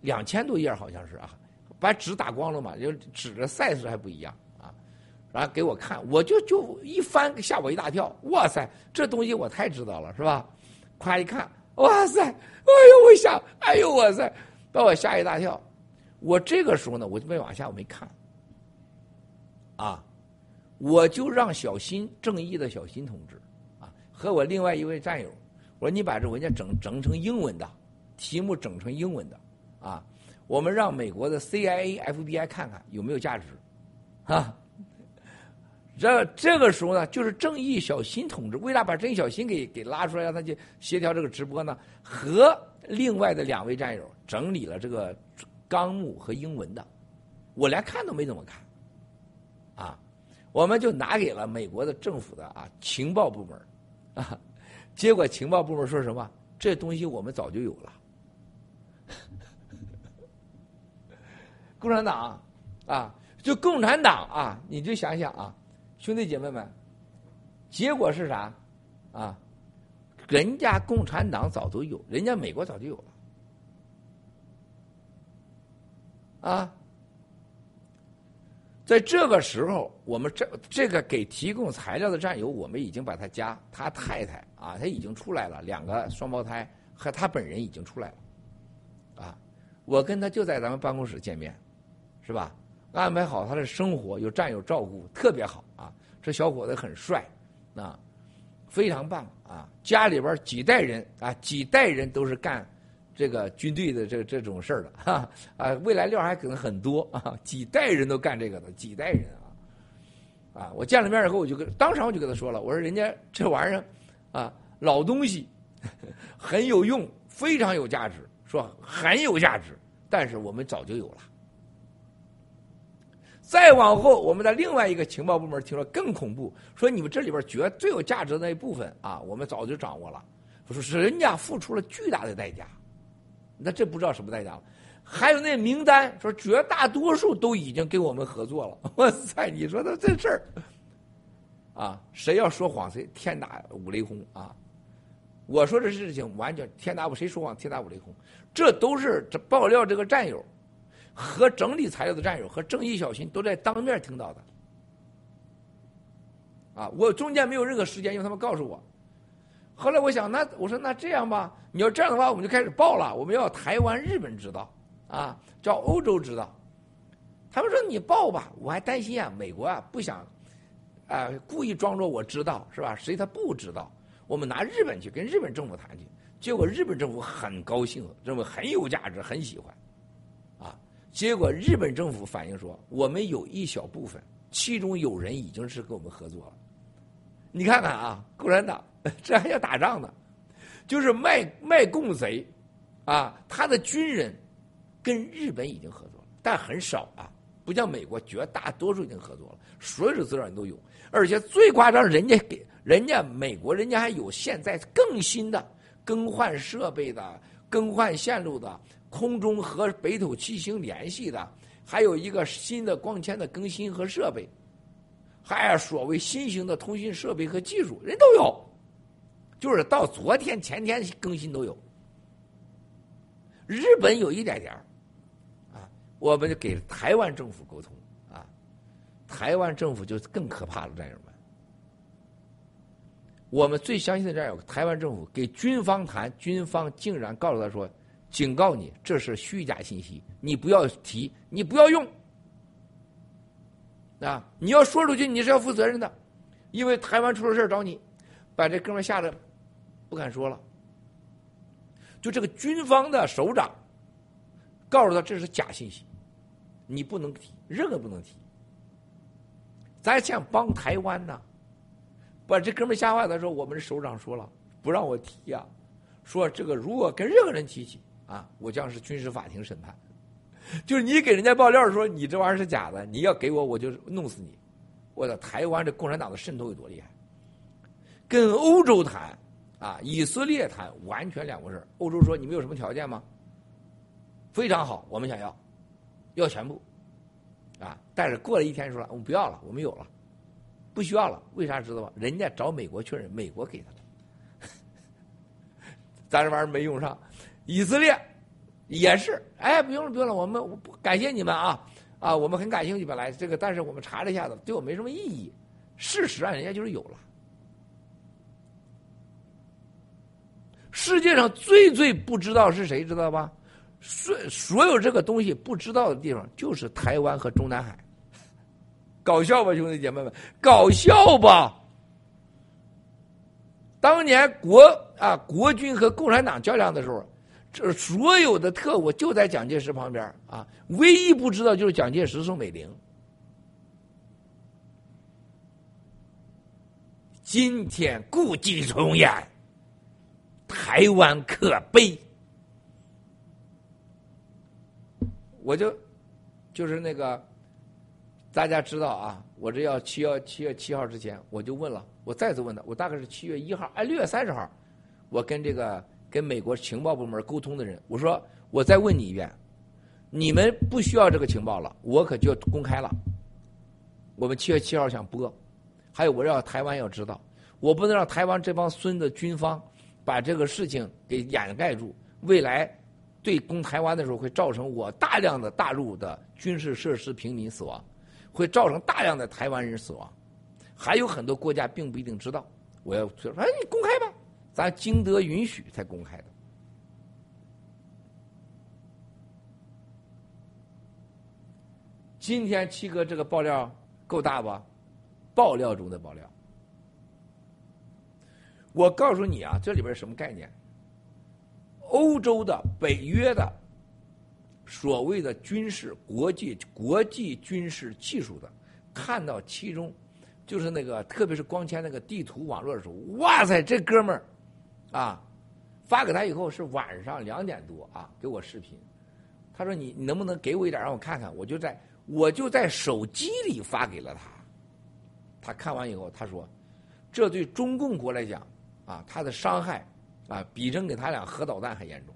两千多页，好像是啊，把纸打光了嘛，就纸的 size 还不一样啊。然后给我看，我就就一翻，吓我一大跳。哇塞，这东西我太知道了，是吧？夸一看，哇塞，哎呦我吓，哎呦哇塞，把我吓一大跳。我这个时候呢，我就没往下，我没看。啊，我就让小新正义的小新同志啊，和我另外一位战友，我说你把这文件整整成英文的，题目整成英文的，啊，我们让美国的 CIA、FBI 看看有没有价值，啊。这这个时候呢，就是正义小新同志为啥把正义小新给给拉出来，让他去协调这个直播呢？和另外的两位战友整理了这个纲目和英文的，我连看都没怎么看，啊，我们就拿给了美国的政府的啊情报部门，啊，结果情报部门说什么？这东西我们早就有了，共产党啊，就共产党啊，你就想想啊。兄弟姐妹们，结果是啥？啊，人家共产党早都有，人家美国早就有了。啊，在这个时候，我们这这个给提供材料的战友，我们已经把他家、他太太啊，他已经出来了，两个双胞胎和他本人已经出来了。啊，我跟他就在咱们办公室见面，是吧？安排好他的生活，有战友照顾，特别好啊！这小伙子很帅，啊，非常棒啊！家里边几代人啊，几代人都是干这个军队的这这种事儿的哈啊！未来料还可能很多啊！几代人都干这个的，几代人啊！啊！我见了面以后，我就跟当场我就跟他说了，我说人家这玩意儿啊，老东西 很有用，非常有价值，说很有价值，但是我们早就有了。再往后，我们的另外一个情报部门听说更恐怖，说你们这里边绝最有价值的那一部分啊，我们早就掌握了。说是人家付出了巨大的代价，那这不知道什么代价了。还有那名单，说绝大多数都已经跟我们合作了。哇塞，你说的这事儿啊，谁要说谎，谁天打五雷轰啊！我说这事情完全天打五，谁说谎天打五雷轰，这都是这爆料这个战友。和整理材料的战友和正义小新都在当面听到的，啊，我中间没有任何时间，因为他们告诉我。后来我想，那我说那这样吧，你要这样的话，我们就开始报了。我们要台湾、日本知道，啊，叫欧洲知道。他们说你报吧，我还担心啊，美国啊不想啊、故意装作我知道是吧？谁他不知道？我们拿日本去跟日本政府谈去，结果日本政府很高兴，认为很有价值，很喜欢，啊，结果日本政府反映说，我们有一小部分，其中有人已经是跟我们合作了。你看看啊，共产党 这还要打仗呢，就是卖卖共贼，啊，他的军人跟日本已经合作了，但很少啊，不像美国，绝大多数已经合作了，所有的资料你都有，而且最夸张，人家给。人家美国人家还有现在更新的更换设备的、更换线路的、空中和北斗七星联系的，还有一个新的光纤的更新和设备，还有所谓新型的通信设备和技术，人都有。就是到昨天、前天更新都有。日本有一点点啊，我们就给台湾政府沟通啊，台湾政府就更可怕了，战友们。我们最相信的战友，台湾政府给军方谈，军方竟然告诉他说：“警告你，这是虚假信息，你不要提，你不要用。啊，你要说出去，你是要负责任的，因为台湾出了事找你，把这哥们吓得不敢说了。就这个军方的首长告诉他这是假信息，你不能提，任何不能提。咱想帮台湾呢。”把这哥们吓坏他说，我们的首长说了，不让我提呀，说这个如果跟任何人提起啊，我将是军事法庭审判。就是你给人家爆料说你这玩意儿是假的，你要给我，我就弄死你。我的台湾这共产党的渗透有多厉害？跟欧洲谈啊，以色列谈完全两回事。欧洲说你们有什么条件吗？非常好，我们想要，要全部啊。但是过了一天说了，我们不要了，我们有了。不需要了，为啥知道吗？人家找美国确认，美国给他的，咱这玩意儿没用上。以色列也是，哎，不用了，不用了，我们感谢你们啊啊，我们很感兴趣本来这个，但是我们查了一下子，对我没什么意义。事实上，人家就是有了。世界上最最不知道是谁知道吧？所所有这个东西不知道的地方，就是台湾和中南海。搞笑吧，兄弟姐妹们，搞笑吧！当年国啊国军和共产党较量的时候，这所有的特务就在蒋介石旁边啊，唯一不知道就是蒋介石、宋美龄。今天故伎重演，台湾可悲。我就就是那个。大家知道啊，我这要七月七月七号之前，我就问了，我再次问他，我大概是七月一号，哎，六月三十号，我跟这个跟美国情报部门沟通的人，我说我再问你一遍，你们不需要这个情报了，我可就公开了。我们七月七号想播，还有我要台湾要知道，我不能让台湾这帮孙子军方把这个事情给掩盖住，未来对攻台湾的时候会造成我大量的大陆的军事设施平民死亡。会造成大量的台湾人死亡，还有很多国家并不一定知道。我要说，哎，你公开吧，咱经得允许才公开的。今天七哥这个爆料够大吧？爆料中的爆料。我告诉你啊，这里边什么概念？欧洲的、北约的。所谓的军事国际国际军事技术的，看到其中，就是那个特别是光纤那个地图网络的时候，哇塞，这哥们儿，啊，发给他以后是晚上两点多啊，给我视频，他说你你能不能给我一点让我看看？我就在我就在手机里发给了他，他看完以后他说，这对中共国来讲啊，他的伤害啊，比扔给他俩核导弹还严重。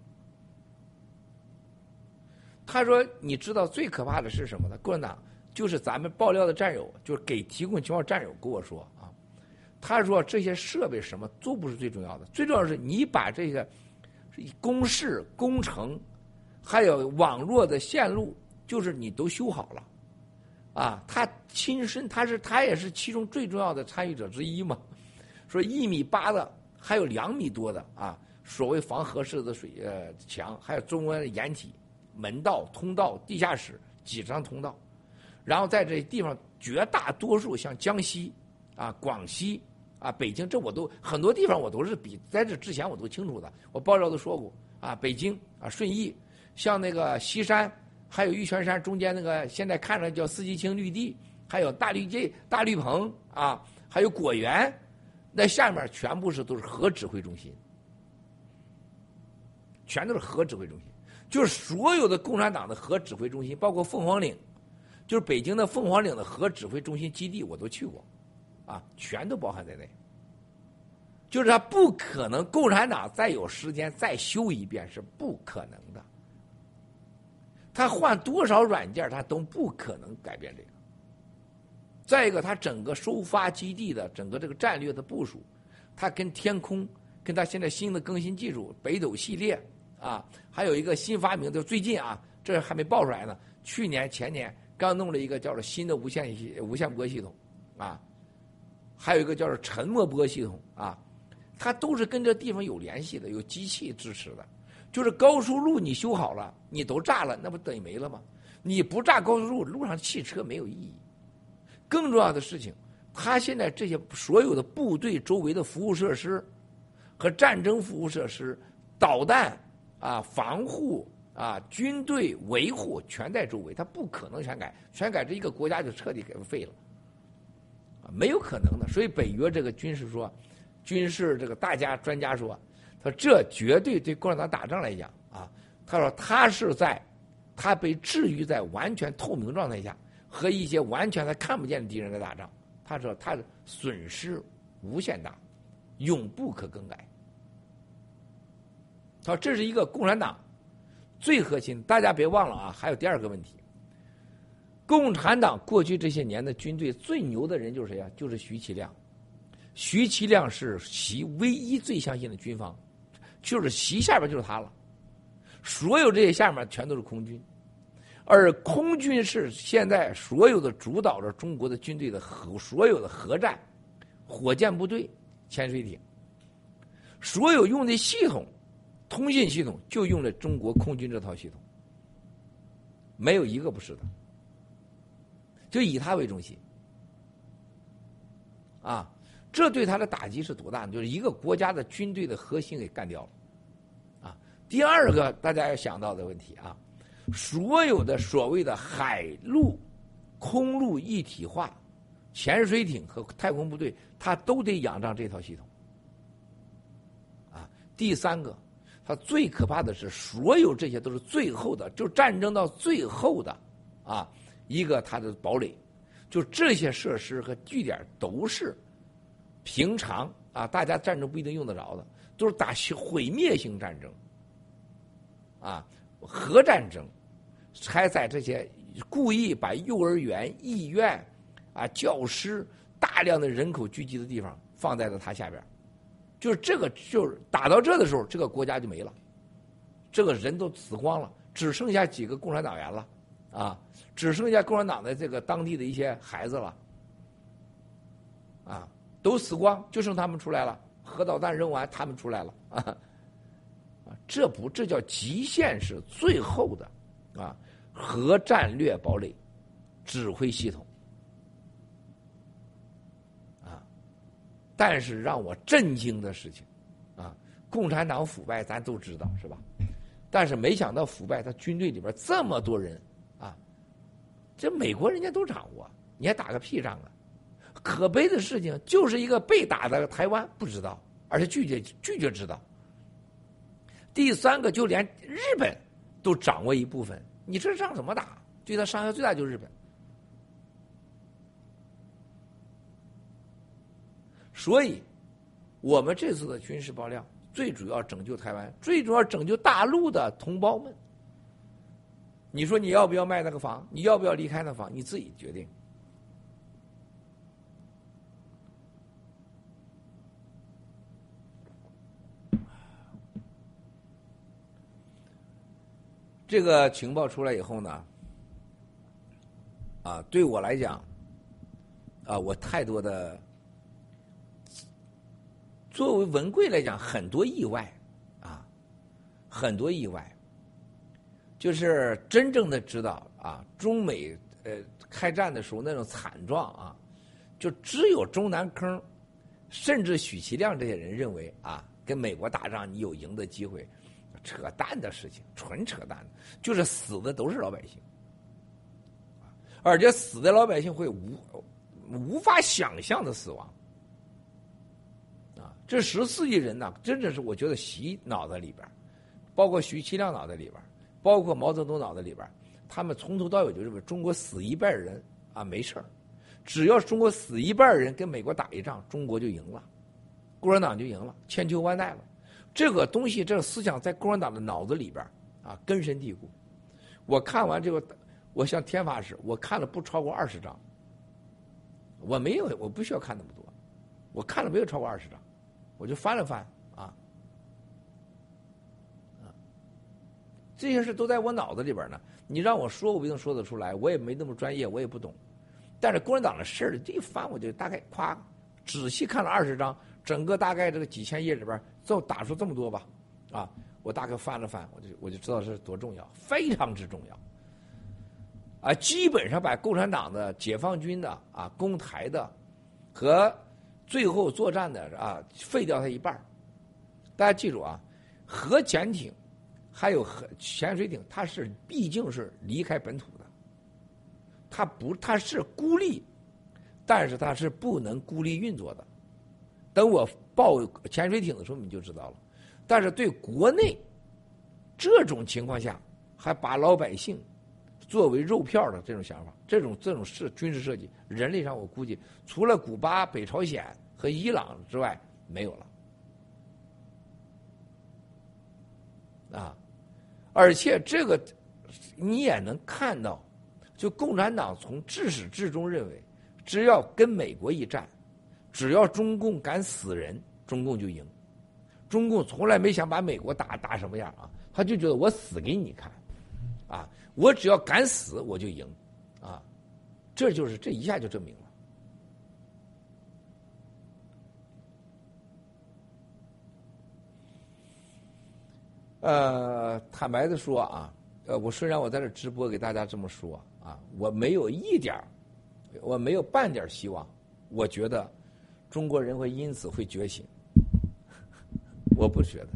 他说：“你知道最可怕的是什么呢？共产党就是咱们爆料的战友，就是给提供情报战友跟我说啊，他说这些设备什么都不是最重要的，最重要是你把这个公式、工程，还有网络的线路，就是你都修好了，啊，他亲身他是他也是其中最重要的参与者之一嘛。说一米八的，还有两米多的啊，所谓防核式的水呃墙，还有中央的掩体。”门道、通道、地下室几张通道，然后在这地方绝大多数像江西啊，广西啊，北京，这我都很多地方我都是比在这之前我都清楚的，我报道都说过啊，北京啊，顺义，像那个西山，还有玉泉山中间那个现在看着叫四季青绿地，还有大绿地、大绿棚啊，还有果园，那下面全部是都是核指挥中心，全都是核指挥中心，就是所有的共产党的核指挥中心，包括凤凰岭。就是北京的凤凰岭的核指挥中心基地，我都去过，啊，全都包含在内。就是他不可能，共产党再有时间再修一遍是不可能的。他换多少软件，他都不可能改变这个。再一个，它整个收发基地的整个这个战略的部署，它跟天空，跟它现在新的更新技术北斗系列啊，还有一个新发明的，最近啊，这还没爆出来呢，去年前年。刚弄了一个叫做新的无线系无线波系统，啊，还有一个叫做沉默波系统啊，它都是跟这地方有联系的，有机器支持的。就是高速路你修好了，你都炸了，那不等于没了吗？你不炸高速路，路上汽车没有意义。更重要的事情，他现在这些所有的部队周围的服务设施和战争服务设施、导弹啊、防护。啊，军队维护全在周围，他不可能全改，全改这一个国家就彻底给废了，没有可能的。所以北约这个军事说，军事这个大家专家说，他说这绝对对共产党打仗来讲啊，他说他是在，他被置于在完全透明状态下，和一些完全他看不见的敌人在打仗，他说他的损失无限大，永不可更改。他说这是一个共产党。最核心，大家别忘了啊！还有第二个问题，共产党过去这些年的军队最牛的人就是谁呀？就是徐其亮。徐其亮是习唯一最相信的军方，就是习下边就是他了。所有这些下面全都是空军，而空军是现在所有的主导着中国的军队的核所有的核战、火箭部队、潜水艇，所有用的系统。通信系统就用了中国空军这套系统，没有一个不是的，就以他为中心，啊，这对他的打击是多大呢？就是一个国家的军队的核心给干掉了，啊，第二个大家要想到的问题啊，所有的所谓的海陆空陆一体化，潜水艇和太空部队，它都得仰仗这套系统，啊，第三个。它最可怕的是，所有这些都是最后的，就战争到最后的，啊，一个它的堡垒，就这些设施和据点都是平常啊，大家战争不一定用得着的，都是打毁灭性战争，啊，核战争，还在这些故意把幼儿园、医院啊、教师大量的人口聚集的地方放在了它下边。就是这个，就是打到这的时候，这个国家就没了，这个人都死光了，只剩下几个共产党员了，啊，只剩下共产党的这个当地的一些孩子了，啊，都死光，就剩他们出来了，核导弹扔完，他们出来了，啊，这不，这叫极限是最后的，啊，核战略堡垒，指挥系统。啊但是让我震惊的事情，啊，共产党腐败咱都知道是吧？但是没想到腐败，他军队里边这么多人，啊，这美国人家都掌握，你还打个屁仗啊？可悲的事情就是一个被打的台湾不知道，而且拒绝拒绝知道。第三个就连日本都掌握一部分，你这仗怎么打？对他伤害最大就是日本。所以，我们这次的军事爆料，最主要拯救台湾，最主要拯救大陆的同胞们。你说你要不要卖那个房？你要不要离开那房？你自己决定。这个情报出来以后呢，啊，对我来讲，啊，我太多的。作为文贵来讲，很多意外，啊，很多意外，就是真正的知道啊，中美呃开战的时候那种惨状啊，就只有中南坑，甚至许其亮这些人认为啊，跟美国打仗你有赢的机会，扯淡的事情，纯扯淡，就是死的都是老百姓，而且死的老百姓会无无法想象的死亡。啊，这十四亿人呢，真的是我觉得习脑子里边，包括徐其亮脑袋里边，包括毛泽东脑袋里边，他们从头到尾就认为中国死一半人啊没事儿，只要中国死一半人跟美国打一仗，中国就赢了，共产党就赢了，千秋万代了。这个东西，这个思想在共产党的脑子里边啊根深蒂固。我看完这个，我像天法师，我看了不超过二十章，我没有，我不需要看那么多，我看了没有超过二十章。我就翻了翻，啊，啊，这些事都在我脑子里边呢。你让我说，我不一定说得出来，我也没那么专业，我也不懂。但是共产党的事儿，这一翻我就大概夸仔细看了二十章，整个大概这个几千页里边，就打出这么多吧，啊，我大概翻了翻，我就我就知道是多重要，非常之重要。啊，基本上把共产党的、解放军的、啊攻台的和。最后作战的啊，废掉它一半大家记住啊，核潜艇还有核潜水艇，它是毕竟是离开本土的，它不它是孤立，但是它是不能孤立运作的。等我报潜水艇的时候，你就知道了。但是对国内这种情况下，还把老百姓作为肉票的这种想法。这种这种是军事设计，人类上我估计除了古巴、北朝鲜和伊朗之外没有了，啊，而且这个你也能看到，就共产党从至始至终认为，只要跟美国一战，只要中共敢死人，中共就赢。中共从来没想把美国打打什么样啊，他就觉得我死给你看，啊，我只要敢死我就赢。啊，这就是这一下就证明了。呃，坦白的说啊，呃，我虽然我在这直播给大家这么说啊，我没有一点我没有半点希望，我觉得中国人会因此会觉醒，我不觉得。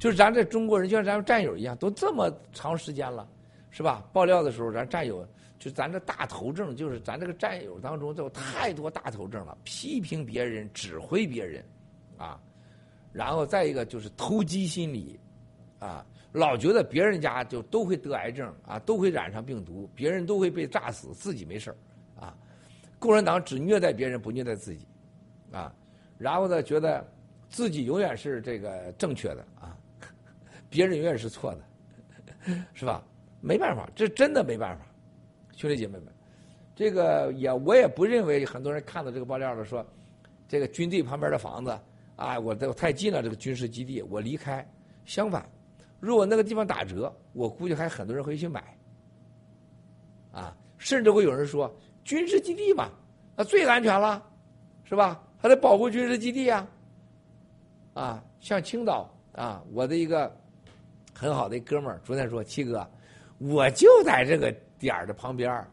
就是咱这中国人，就像咱们战友一样，都这么长时间了，是吧？爆料的时候，咱战友。就咱这大头症，就是咱这个战友当中，就有太多大头症了，批评别人、指挥别人，啊，然后再一个就是投机心理，啊，老觉得别人家就都会得癌症啊，都会染上病毒，别人都会被炸死，自己没事啊。共产党只虐待别人，不虐待自己，啊，然后呢，觉得自己永远是这个正确的啊，别人永远是错的，是吧？没办法，这真的没办法。兄弟姐妹们，这个也我也不认为很多人看到这个爆料了，说这个军队旁边的房子啊，我这太近了，这个军事基地我离开。相反，如果那个地方打折，我估计还很多人会去买。啊，甚至会有人说，军事基地嘛，那最安全了，是吧？还得保护军事基地啊。啊，像青岛啊，我的一个很好的哥们儿昨天说，七哥，我就在这个。点的旁边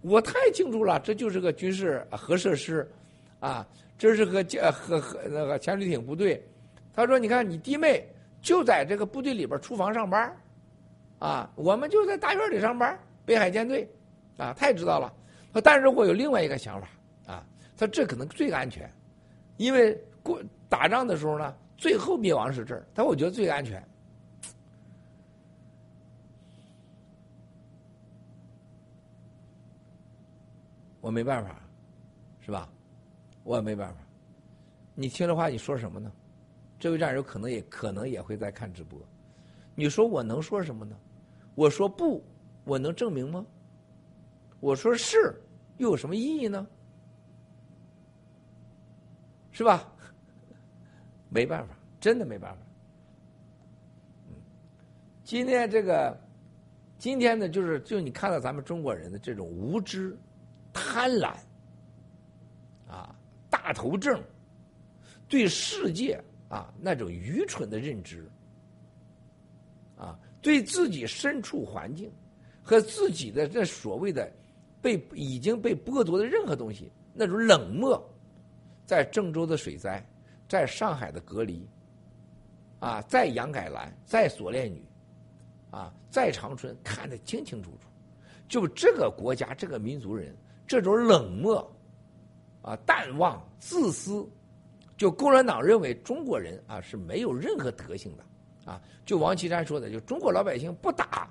我太清楚了，这就是个军事核设施，啊，这是个核核那个潜水艇部队。他说：“你看，你弟妹就在这个部队里边厨房上班，啊，我们就在大院里上班，北海舰队，啊，他也知道了。说，但是我有另外一个想法，啊，他这可能最安全，因为过打仗的时候呢，最后灭亡是这儿，但我觉得最安全。”我没办法，是吧？我也没办法。你听这话，你说什么呢？这位战友可能也可能也会在看直播。你说我能说什么呢？我说不，我能证明吗？我说是，又有什么意义呢？是吧？没办法，真的没办法。今天这个，今天呢，就是就你看到咱们中国人的这种无知。贪婪，啊，大头症，对世界啊那种愚蠢的认知，啊，对自己身处环境和自己的这所谓的被已经被剥夺的任何东西那种冷漠，在郑州的水灾，在上海的隔离，啊，在杨改兰，在锁链女，啊，在长春看得清清楚楚。就这个国家，这个民族人，这种冷漠，啊，淡忘、自私，就共产党认为中国人啊是没有任何德行的，啊，就王岐山说的，就中国老百姓不打、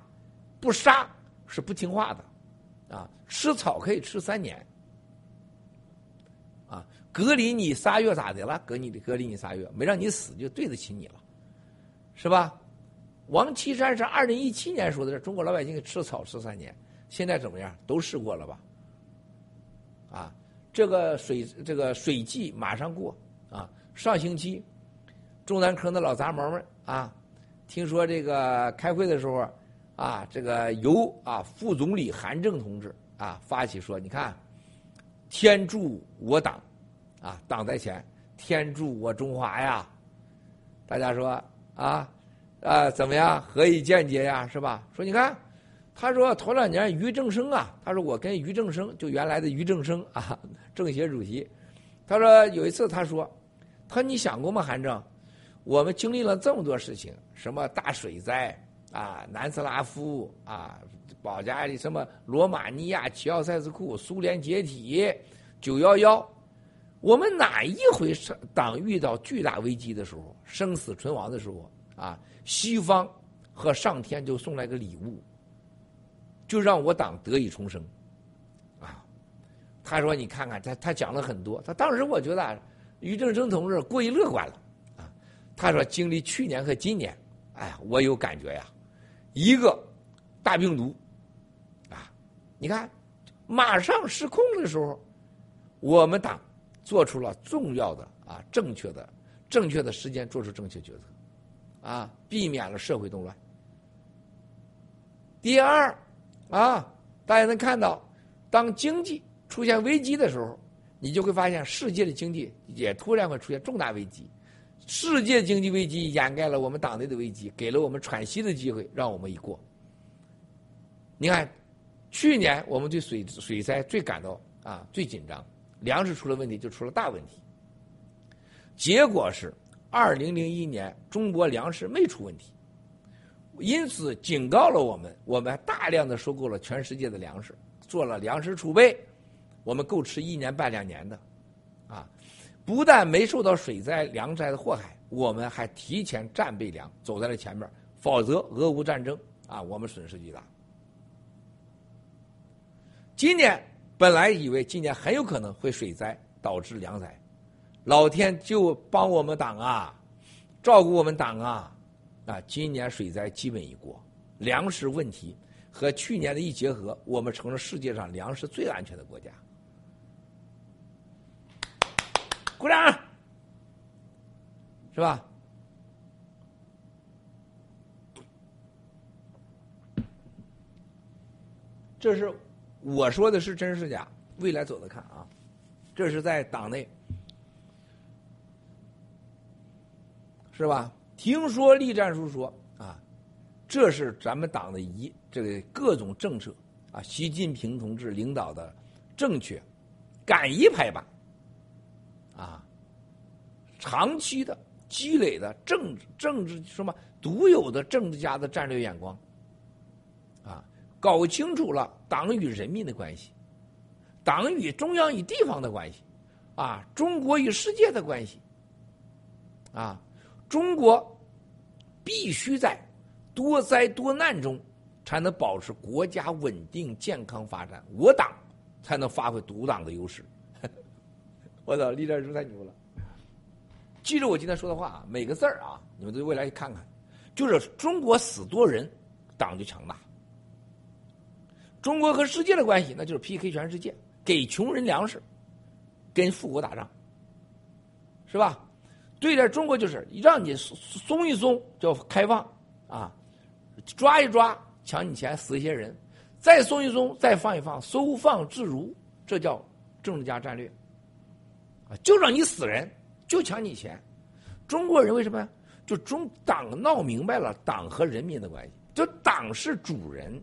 不杀是不听话的，啊，吃草可以吃三年，隔离你仨月咋的了？隔你隔离你仨月，没让你死就对得起你了，是吧？王岐山是二零一七年说的，中国老百姓吃草吃三年。现在怎么样？都试过了吧？啊，这个水这个水季马上过啊！上星期，中南坑的老杂毛们啊，听说这个开会的时候啊，这个由啊副总理韩正同志啊发起说：“你看，天助我党啊，党在前，天助我中华呀！”大家说啊啊怎么样？何以见解呀？是吧？说你看。他说：“头两年于正声啊，他说我跟于正声就原来的于正声啊，政协主席。他说有一次他说，他说你想过吗？韩正，我们经历了这么多事情，什么大水灾啊，南斯拉夫啊，保加利什么罗马尼亚、齐奥塞斯库、苏联解体、九幺幺，我们哪一回党遇到巨大危机的时候，生死存亡的时候啊，西方和上天就送来个礼物。”就让我党得以重生，啊！他说：“你看看他，他讲了很多。他当时我觉得于正声同志过于乐观了，啊！他说经历去年和今年，哎，我有感觉呀，一个大病毒，啊！你看，马上失控的时候，我们党做出了重要的啊正确的正确的时间做出正确决策，啊，避免了社会动乱。第二。”啊，大家能看到，当经济出现危机的时候，你就会发现世界的经济也突然会出现重大危机。世界经济危机掩盖了我们党内的危机，给了我们喘息的机会，让我们一过。你看，去年我们对水水灾最感到啊最紧张，粮食出了问题就出了大问题。结果是，二零零一年中国粮食没出问题。因此，警告了我们：我们大量的收购了全世界的粮食，做了粮食储备，我们够吃一年半两年的，啊！不但没受到水灾、粮灾的祸害，我们还提前战备粮，走在了前面。否则，俄乌战争啊，我们损失巨大。今年本来以为今年很有可能会水灾导致粮灾，老天就帮我们党啊，照顾我们党啊。啊，今年水灾基本已过，粮食问题和去年的一结合，我们成了世界上粮食最安全的国家。鼓掌，是吧？这是我说的是真是假？未来走着看啊！这是在党内，是吧？听说栗战书说啊，这是咱们党的一这个各种政策啊，习近平同志领导的正确，敢一拍板啊，长期的积累的政治政治什么独有的政治家的战略眼光，搞清楚了党与人民的关系，党与中央与地方的关系啊，中国与世界的关系啊。中国必须在多灾多难中才能保持国家稳定健康发展，我党才能发挥独党的优势。我操，李战书太牛了！记住我今天说的话啊，每个字儿啊，你们对未来看看，就是中国死多人，党就强大。中国和世界的关系，那就是 PK 全世界，给穷人粮食，跟富国打仗，是吧？对待中国就是让你松一松叫开放啊，抓一抓抢你钱死一些人，再松一松再放一放收放自如，这叫政治家战略啊，就让你死人，就抢你钱。中国人为什么呀？就中党闹明白了党和人民的关系，就党是主人，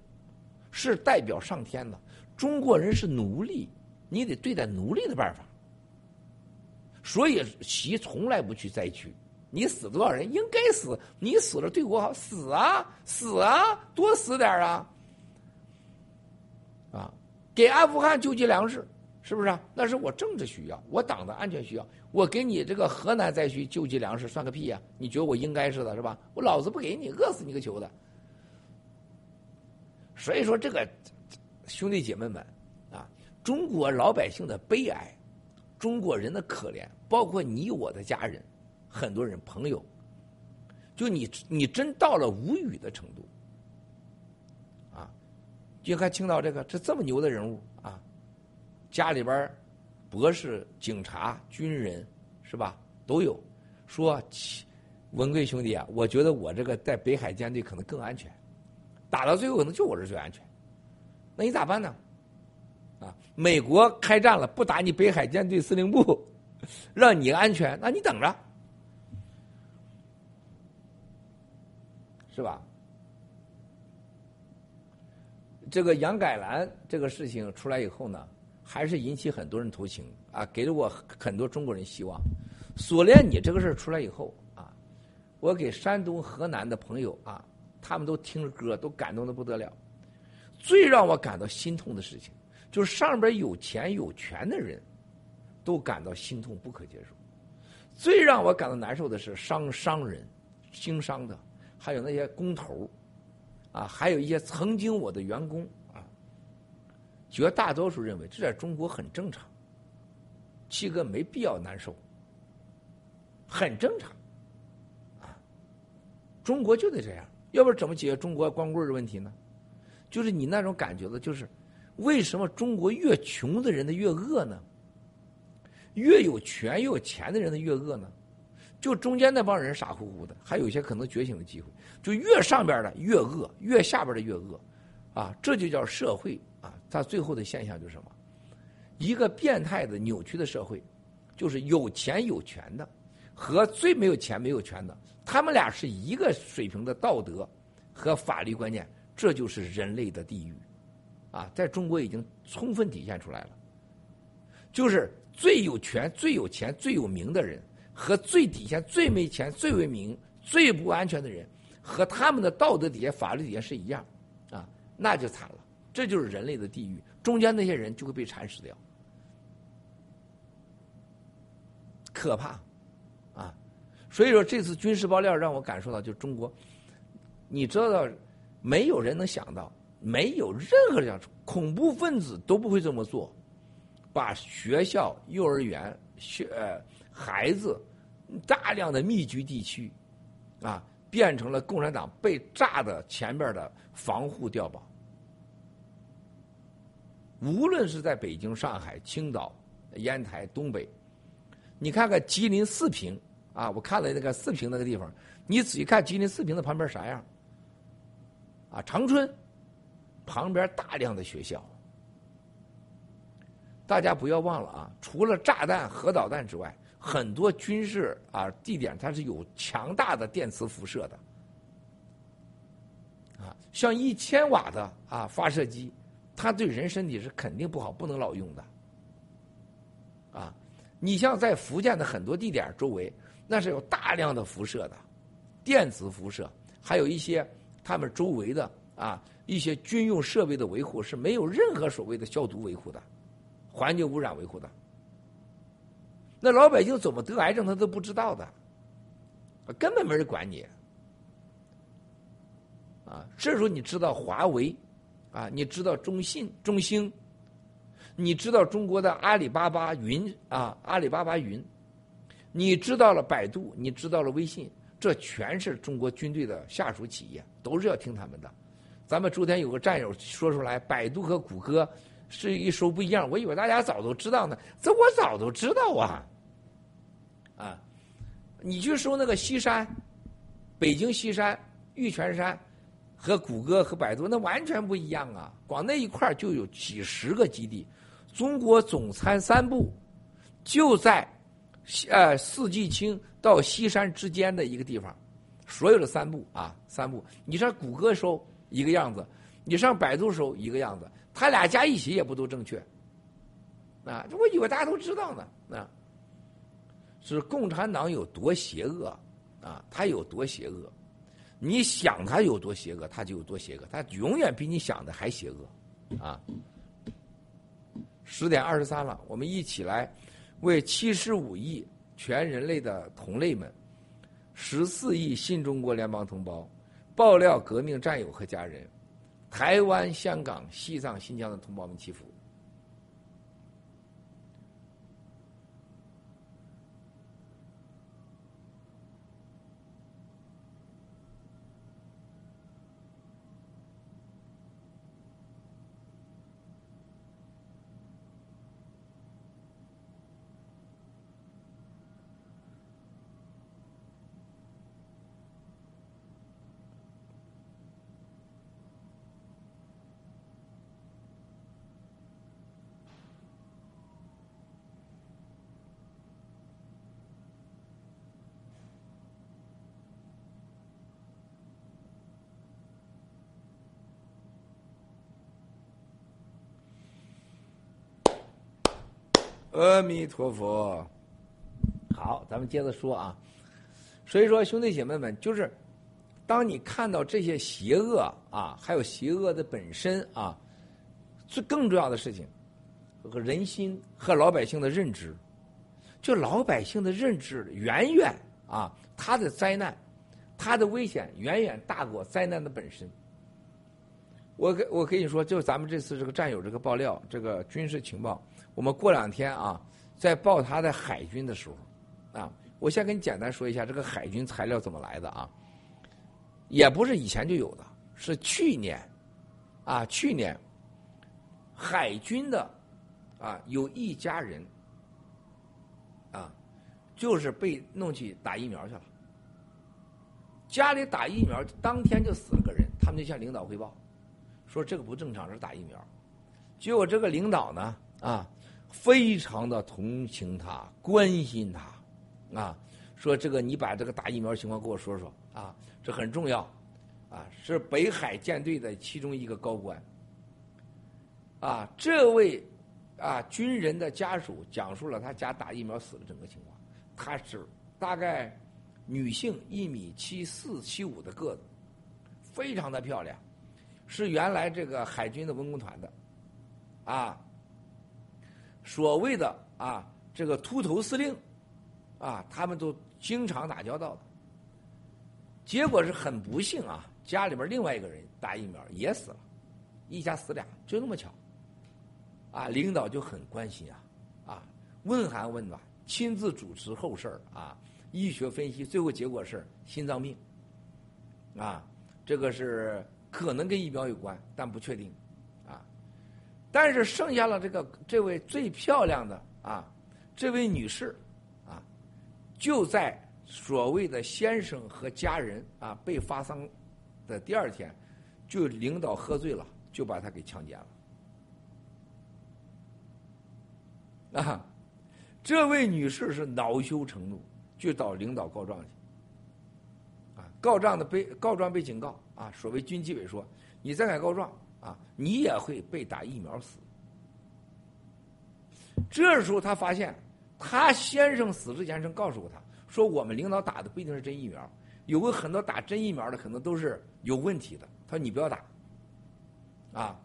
是代表上天的，中国人是奴隶你得对待奴隶的办法。所以习从来不去灾区，你死多少人应该死，你死了对我好，死啊死啊，多死点啊！啊，给阿富汗救济粮食，是不是？那是我政治需要，我党的安全需要。我给你这个河南灾区救济粮食，算个屁呀！你觉得我应该似的，是吧？我老子不给你，饿死你个球的！所以说，这个兄弟姐妹们啊，中国老百姓的悲哀。中国人的可怜，包括你我的家人，很多人朋友，就你你真到了无语的程度，啊！就看青岛这个，这这么牛的人物啊，家里边博士、警察、军人是吧都有，说文贵兄弟啊，我觉得我这个在北海舰队可能更安全，打到最后可能就我这最安全，那你咋办呢？啊！美国开战了，不打你北海舰队司令部，让你安全，那你等着，是吧？这个杨改兰这个事情出来以后呢，还是引起很多人同情啊，给了我很多中国人希望。锁链你这个事出来以后啊，我给山东、河南的朋友啊，他们都听着歌，都感动的不得了。最让我感到心痛的事情。就是上边有钱有权的人，都感到心痛不可接受。最让我感到难受的是商商人、经商的，还有那些工头啊，还有一些曾经我的员工啊。绝大多数认为这在中国很正常，七哥没必要难受，很正常，啊，中国就得这样，要不然怎么解决中国光棍的问题呢？就是你那种感觉的，就是。为什么中国越穷的人的越饿呢？越有权越有钱的人的越饿呢？就中间那帮人傻乎乎的，还有一些可能觉醒的机会。就越上边的越饿，越下边的越饿，啊，这就叫社会啊！它最后的现象就是什么？一个变态的扭曲的社会，就是有钱有权的和最没有钱没有权的，他们俩是一个水平的道德和法律观念，这就是人类的地狱。啊，在中国已经充分体现出来了，就是最有权、最有钱、最有名的人，和最底下最没钱、最为名、最不安全的人，和他们的道德底下、法律底下是一样，啊，那就惨了。这就是人类的地狱，中间那些人就会被蚕食掉，可怕，所以说这次军事爆料让我感受到，就中国，你知道，没有人能想到。没有任何这样恐怖分子都不会这么做，把学校、幼儿园、学呃孩子大量的密集地区，啊，变成了共产党被炸的前边的防护碉堡。无论是在北京、上海、青岛、烟台、东北，你看看吉林四平啊，我看了那个四平那个地方，你仔细看吉林四平的旁边啥样？啊，长春。旁边大量的学校，大家不要忘了啊！除了炸弹、核导弹之外，很多军事啊地点它是有强大的电磁辐射的，啊，像一千瓦的啊发射机，它对人身体是肯定不好，不能老用的，啊，你像在福建的很多地点周围，那是有大量的辐射的，电磁辐射，还有一些他们周围的啊。一些军用设备的维护是没有任何所谓的消毒维护的，环境污染维护的。那老百姓怎么得癌症，他都不知道的，根本没人管你。啊，这时候你知道华为，啊，你知道中信、中兴，你知道中国的阿里巴巴云啊，阿里巴巴云，你知道了百度，你知道了微信，这全是中国军队的下属企业，都是要听他们的。咱们昨天有个战友说出来，百度和谷歌是一说不一样，我以为大家早都知道呢，这我早都知道啊，啊，你去搜那个西山，北京西山玉泉山，和谷歌和百度那完全不一样啊，光那一块就有几十个基地，中国总参三部就在呃四季青到西山之间的一个地方，所有的三步啊三步，你上谷歌搜。一个样子，你上百度搜一个样子，他俩加一起也不都正确，啊，我以为大家都知道呢，啊，是共产党有多邪恶啊，他有多邪恶，你想他有多邪恶，他就有多邪恶，他永远比你想的还邪恶，啊。十点二十三了，我们一起来为七十五亿全人类的同类们，十四亿新中国联邦同胞，爆料革命战友和家人，台湾、香港、西藏、新疆的同胞们祈福。阿弥陀佛，好，咱们接着说啊。所以说，兄弟姐妹们，就是当你看到这些邪恶啊，还有邪恶的本身啊，最更重要的事情和人心和老百姓的认知，就老百姓的认知远远啊，他的灾难，他的危险远远大过灾难的本身。我跟我跟你说，就咱们这次这个战友这个爆料，这个军事情报。我们过两天啊，在报他的海军的时候，啊，我先跟你简单说一下这个海军材料怎么来的啊，也不是以前就有的，是去年，啊，去年海军的啊有一家人，啊，就是被弄去打疫苗去了，家里打疫苗当天就死了个人，他们就向领导汇报，说这个不正常，是打疫苗，结果这个领导呢，啊。非常的同情他，关心他，啊，说这个你把这个打疫苗情况给我说说啊，这很重要，啊，是北海舰队的其中一个高官，啊，这位啊军人的家属讲述了他家打疫苗死的整个情况，他是大概女性一米七四七五的个子，非常的漂亮，是原来这个海军的文工团的，啊。所谓的啊，这个秃头司令，啊，他们都经常打交道的。结果是很不幸啊，家里边另外一个人打疫苗也死了，一家死俩，就那么巧。啊，领导就很关心啊，啊，问寒问暖，亲自主持后事啊，医学分析，最后结果是心脏病。啊，这个是可能跟疫苗有关，但不确定。但是剩下了这个这位最漂亮的啊，这位女士啊，就在所谓的先生和家人啊被发丧的第二天，就领导喝醉了，就把她给强奸了啊。这位女士是恼羞成怒，就找领导告状去啊。告状的被告状被警告啊，所谓军纪委说，你再敢告状。啊，你也会被打疫苗死。这时候他发现，他先生死之前曾告诉过他，说我们领导打的不一定是真疫苗，有个很多打真疫苗的可能都是有问题的。他说你不要打。啊，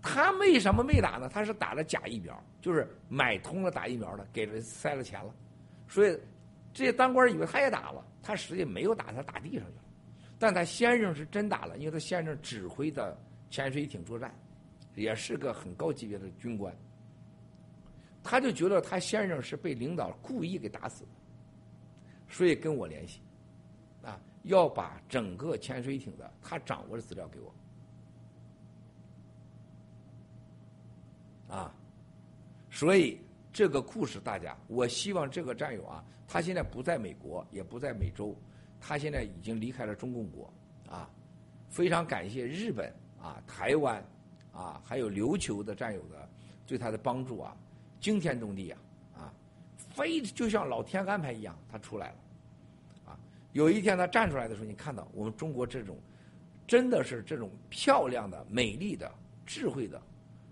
他为什么没打呢？他是打了假疫苗，就是买通了打疫苗的，给了塞了钱了，所以这些当官以为他也打了，他实际没有打，他打地上去了。但他先生是真打了，因为他先生指挥的。潜水艇作战，也是个很高级别的军官。他就觉得他先生是被领导故意给打死的，所以跟我联系，啊，要把整个潜水艇的他掌握的资料给我。啊，所以这个故事大家，我希望这个战友啊，他现在不在美国，也不在美洲，他现在已经离开了中共国，啊，非常感谢日本。啊，台湾，啊，还有琉球的战友的对他的帮助啊，惊天动地啊，啊，非就像老天安排一样，他出来了，啊，有一天他站出来的时候，你看到我们中国这种，真的是这种漂亮的、美丽的、智慧的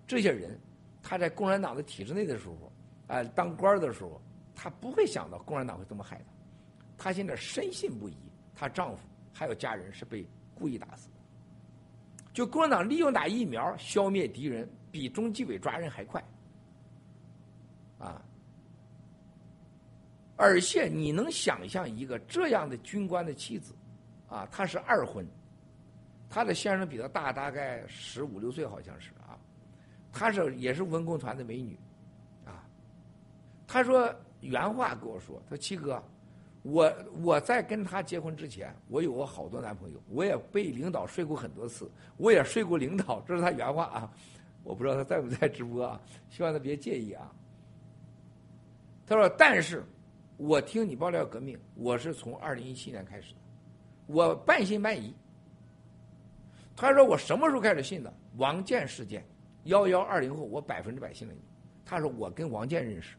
这些人，他在共产党的体制内的时候，啊，当官的时候，他不会想到共产党会这么害他。他现在深信不疑，她丈夫还有家人是被故意打死。就共产党利用打疫苗消灭敌人，比中纪委抓人还快。啊，而且你能想象一个这样的军官的妻子，啊，她是二婚，她的先生比她大大概十五六岁，好像是啊，她是也是文工团的美女，啊，她说原话跟我说，她说七哥。我我在跟他结婚之前，我有过好多男朋友，我也被领导睡过很多次，我也睡过领导，这是他原话啊，我不知道他在不在直播啊，希望他别介意啊。他说：“但是，我听你爆料革命，我是从二零一七年开始的，我半信半疑。”他说：“我什么时候开始信的？王建事件，幺幺二零后，我百分之百信了你。”他说：“我跟王建认识，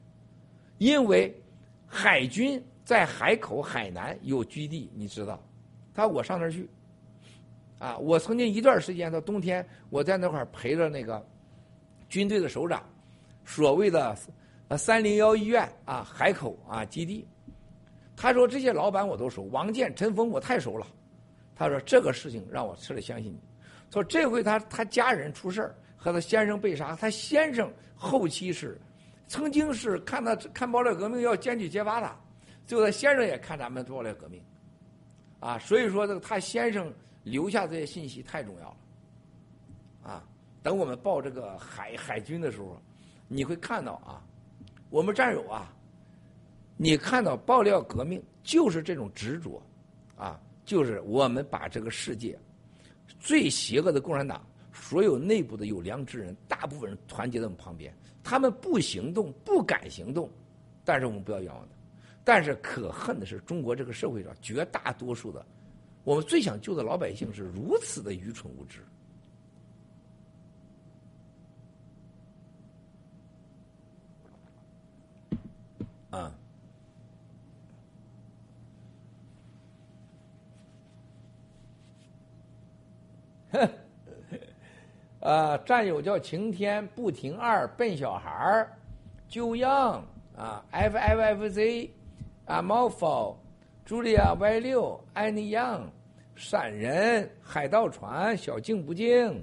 因为海军。”在海口海南有基地，你知道？他说我上那儿去，啊，我曾经一段时间到冬天，我在那块儿陪着那个军队的首长，所谓的三零幺医院啊，海口啊基地。他说这些老板我都熟，王建、陈峰我太熟了。他说这个事情让我彻底相信你。说这回他他家人出事儿，和他先生被杀，他先生后期是曾经是看他看爆料革命要检举揭发他。最后，他先生也看咱们做了革命，啊，所以说这个他先生留下这些信息太重要了，啊，等我们报这个海海军的时候，你会看到啊，我们战友啊，你看到爆料革命就是这种执着，啊，就是我们把这个世界最邪恶的共产党，所有内部的有良知人，大部分人团结在我们旁边，他们不行动，不敢行动，但是我们不要冤枉他。但是可恨的是，中国这个社会上绝大多数的，我们最想救的老百姓是如此的愚蠢无知。啊，啊，战友叫晴天不停二笨小孩儿，就样啊，F F F Z。阿毛夫、茱莉亚 Y 六、安妮杨、山人、海盗船、小静不静，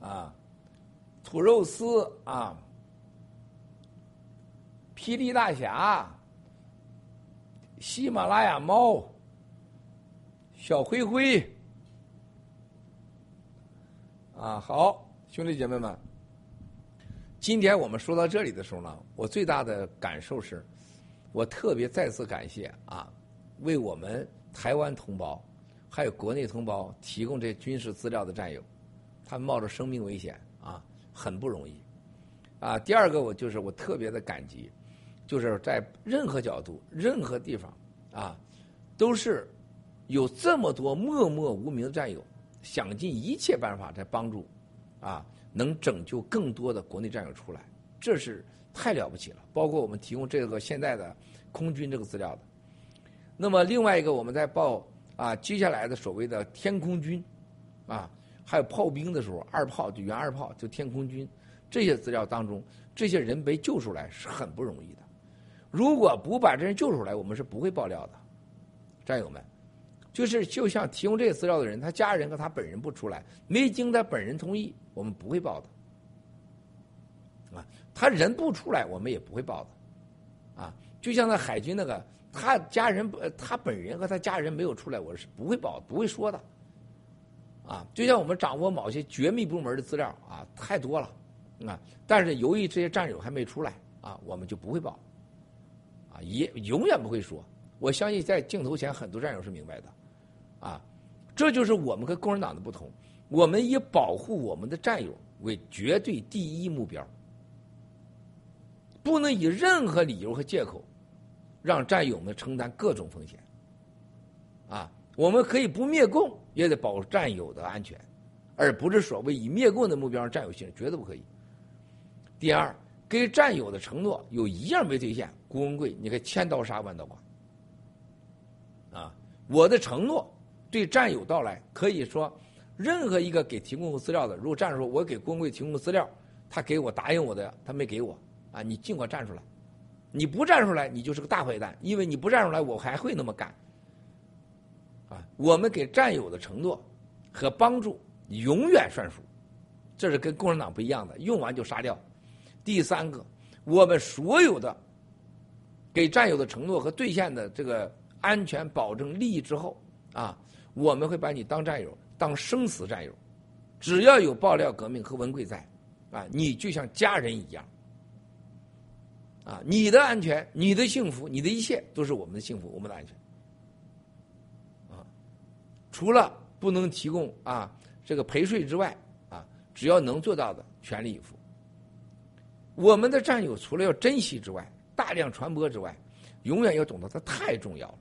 啊，土肉丝啊，霹雳大侠、喜马拉雅猫、小灰灰，啊，好，兄弟姐妹们。今天我们说到这里的时候呢，我最大的感受是，我特别再次感谢啊，为我们台湾同胞还有国内同胞提供这军事资料的战友，他们冒着生命危险啊，很不容易啊。第二个，我就是我特别的感激，就是在任何角度、任何地方啊，都是有这么多默默无名的战友，想尽一切办法在帮助啊。能拯救更多的国内战友出来，这是太了不起了。包括我们提供这个现在的空军这个资料的。那么另外一个，我们在报啊接下来的所谓的天空军，啊还有炮兵的时候，二炮就原二炮就天空军这些资料当中，这些人被救出来是很不容易的。如果不把这人救出来，我们是不会爆料的，战友们。就是就像提供这些资料的人，他家人和他本人不出来，没经他本人同意，我们不会报的。啊，他人不出来，我们也不会报的。啊，就像那海军那个，他家人不，他本人和他家人没有出来，我是不会报，不会说的。啊，就像我们掌握某些绝密部门的资料啊，太多了，啊，但是由于这些战友还没出来，啊，我们就不会报。啊，也永远不会说。我相信在镜头前很多战友是明白的。啊，这就是我们和共产党的不同。我们以保护我们的战友为绝对第一目标，不能以任何理由和借口让战友们承担各种风险。啊，我们可以不灭共，也得保战友的安全，而不是所谓以灭共的目标让战友牺牲，绝对不可以。第二，给战友的承诺有一样没兑现，郭文贵，你可千刀杀万刀剐。啊，我的承诺。对战友到来，可以说任何一个给提供资料的，如果站出说我给工会提供资料，他给我答应我的，他没给我啊，你尽管站出来。你不站出来，你就是个大坏蛋，因为你不站出来，我还会那么干。啊，我们给战友的承诺和帮助永远算数，这是跟共产党不一样的，用完就杀掉。第三个，我们所有的给战友的承诺和兑现的这个安全保证利益之后，啊，我们会把你当战友，当生死战友，只要有爆料革命和文贵在，啊，你就像家人一样。啊，你的安全、你的幸福、你的一切都是我们的幸福、我们的安全。啊，除了不能提供啊这个陪睡之外，啊，只要能做到的，全力以赴。我们的战友除了要珍惜之外，大量传播之外，永远要懂得它太重要了。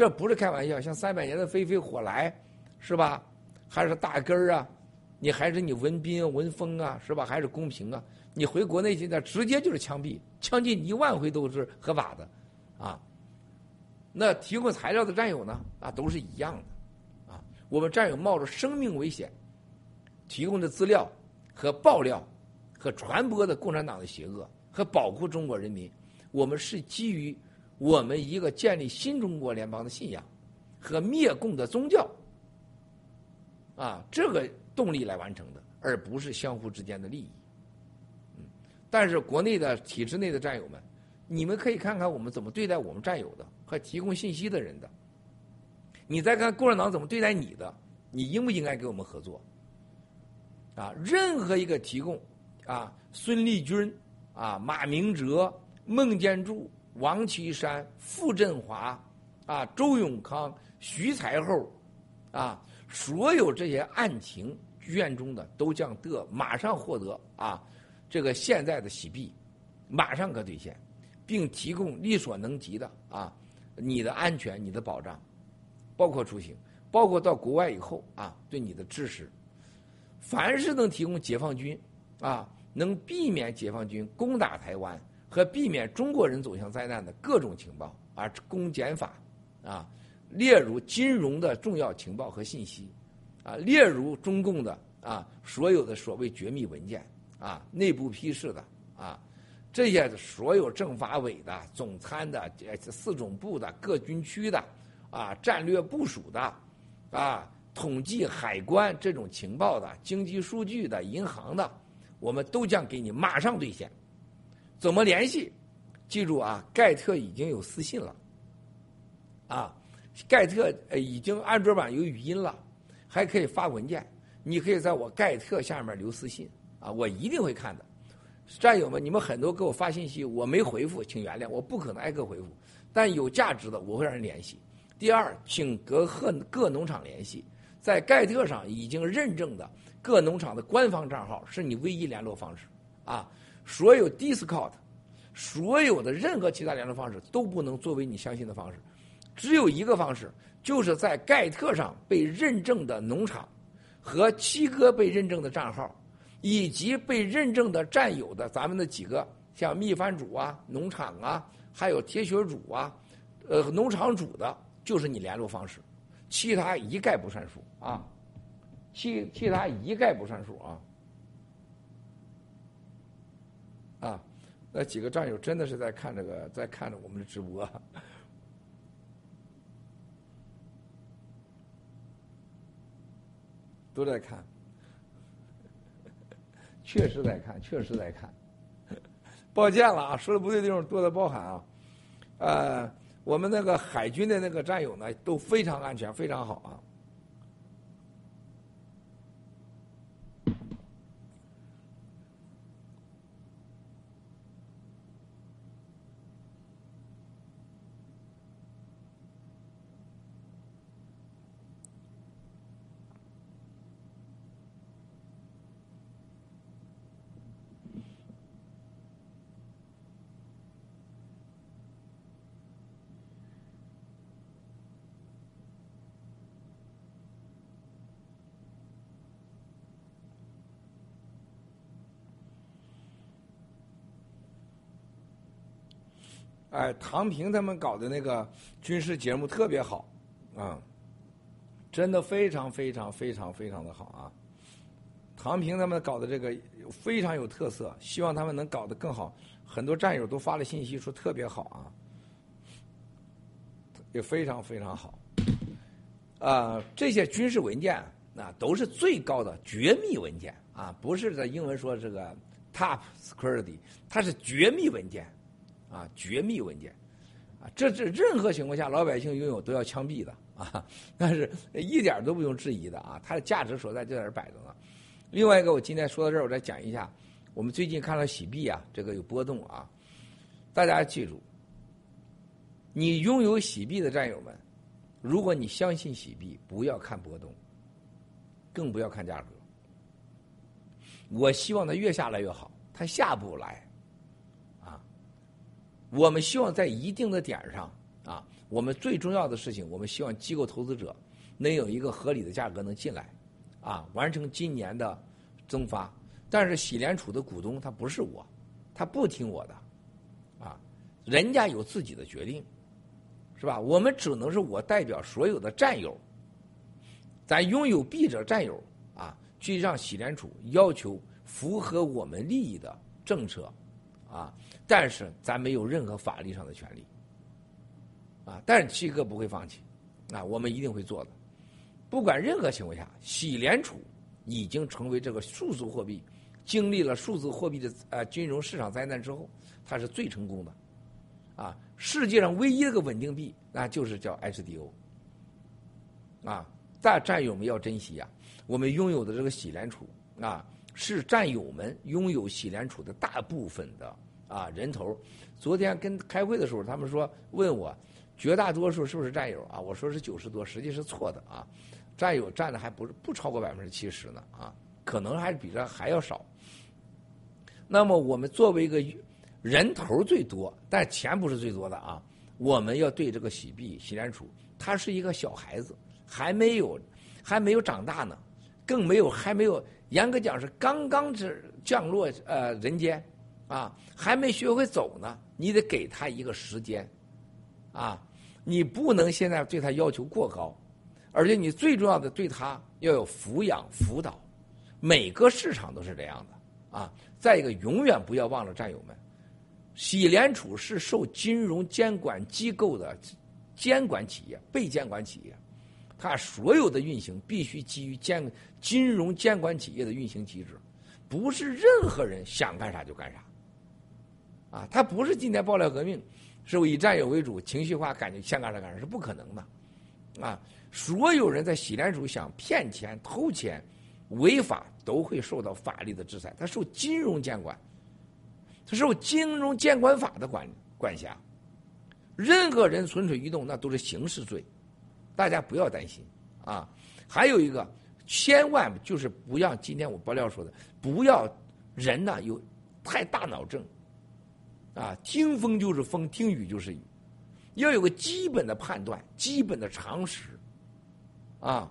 这不是开玩笑，像三百年的飞飞火来，是吧？还是大根儿啊？你还是你文斌、文峰啊，是吧？还是公平啊？你回国内现在直接就是枪毙，枪毙一万回都是合法的，啊，那提供材料的战友呢？啊，都是一样的，啊，我们战友冒着生命危险提供的资料和爆料和传播的共产党的邪恶和保护中国人民，我们是基于我们一个建立新中国联邦的信仰和灭共的宗教，啊，这个动力来完成的，而不是相互之间的利益。嗯但是国内的体制内的战友们，你们可以看看我们怎么对待我们战友的和提供信息的人的。你再看共产党怎么对待你的，你应不应该跟我们合作？啊，任何一个提供啊，孙立军啊、马明哲、孟建柱、王岐山、傅振华啊、周永康、徐才厚啊，所有这些案情卷中的都将得马上获得啊。这个现在的洗币，马上可兑现，并提供力所能及的啊，你的安全、你的保障，包括出行，包括到国外以后啊，对你的支持，凡是能提供解放军啊，能避免解放军攻打台湾和避免中国人走向灾难的各种情报啊，公检法啊，列入金融的重要情报和信息啊，列入中共的啊所有的所谓绝密文件。啊，内部批示的啊，这些所有政法委的、总参的、四总部的、各军区的啊，战略部署的啊，统计、海关这种情报的、经济数据的、银行的，我们都将给你马上兑现。怎么联系？记住啊，盖特已经有私信了啊，盖特已经安卓版有语音了，还可以发文件。你可以在我盖特下面留私信。啊，我一定会看的，战友们，你们很多给我发信息，我没回复，请原谅，我不可能挨个回复，但有价值的我会让人联系。第二，请各各各农场联系，在盖特上已经认证的各农场的官方账号是你唯一联络方式啊。所有 Discord，所有的任何其他联络方式都不能作为你相信的方式，只有一个方式，就是在盖特上被认证的农场和七哥被认证的账号。以及被认证的占有的咱们的几个像秘饭主啊、农场啊，还有铁血主啊，呃，农场主的，就是你联络方式，其他一概不算数啊，其其他一概不算数啊，啊，那几个战友真的是在看这个，在看着我们的直播，都在看。确实在看，确实在看。抱歉了啊，说的不对的地方多的包涵啊。呃，我们那个海军的那个战友呢，都非常安全，非常好啊。哎，唐平他们搞的那个军事节目特别好，啊，真的非常非常非常非常的好啊！唐平他们搞的这个非常有特色，希望他们能搞得更好。很多战友都发了信息说特别好啊，也非常非常好。啊，这些军事文件啊都是最高的绝密文件啊，不是在英文说这个 top security，它是绝密文件啊，绝密文件啊，这这任何情况下老百姓拥有都要枪毙的啊，但是一点都不用质疑的啊，它的价值所在就在这摆着呢。另外一个，我今天说到这儿，我再讲一下，我们最近看到洗币啊，这个有波动啊，大家记住，你拥有洗币的战友们。如果你相信洗币，不要看波动，更不要看价格。我希望它越下来越好，它下不来，我们希望在一定的点上啊，我们最重要的事情，我们希望机构投资者能有一个合理的价格能进来，啊，完成今年的增发。但是喜联储的股东他不是我，他不听我的，啊，人家有自己的决定。是吧？我们只能是我代表所有的战友，咱拥有币者战友啊，去让喜联储要求符合我们利益的政策啊，但是咱没有任何法律上的权利啊。但是七哥不会放弃啊，我们一定会做的。不管任何情况下，喜联储已经成为这个数字货币，经历了数字货币的呃金融市场灾难之后，它是最成功的啊。世界上唯一一个稳定币，那就是叫 HDO。啊，大战友们要珍惜呀！我们拥有的这个喜联储啊，是战友们拥有喜联储的大部分的啊人头。昨天跟开会的时候，他们说问我，绝大多数是不是战友啊？我说是九十多，实际是错的啊。战友占的还不是不超过百分之七十呢啊，可能还比这还要少。那么我们作为一个。人头最多，但钱不是最多的啊！我们要对这个喜币、喜联储，他是一个小孩子，还没有还没有长大呢，更没有还没有严格讲是刚刚是降落呃人间啊，还没学会走呢。你得给他一个时间啊，你不能现在对他要求过高，而且你最重要的对他要有抚养辅导。每个市场都是这样的啊。再一个，永远不要忘了战友们。喜联储是受金融监管机构的监管企业，被监管企业，它所有的运行必须基于监金融监管企业的运行机制，不是任何人想干啥就干啥。啊，他不是今天爆料革命，是以战友为主，情绪化，感觉想干啥干啥，是不可能的。啊，所有人在喜联储想骗钱、偷钱、违法，都会受到法律的制裁。它受金融监管。它受金融监管法的管管辖，任何人蠢蠢欲动，那都是刑事罪，大家不要担心啊。还有一个，千万就是不要今天我爆料说的，不要人呢有太大脑症啊，听风就是风，听雨就是雨，要有个基本的判断，基本的常识啊。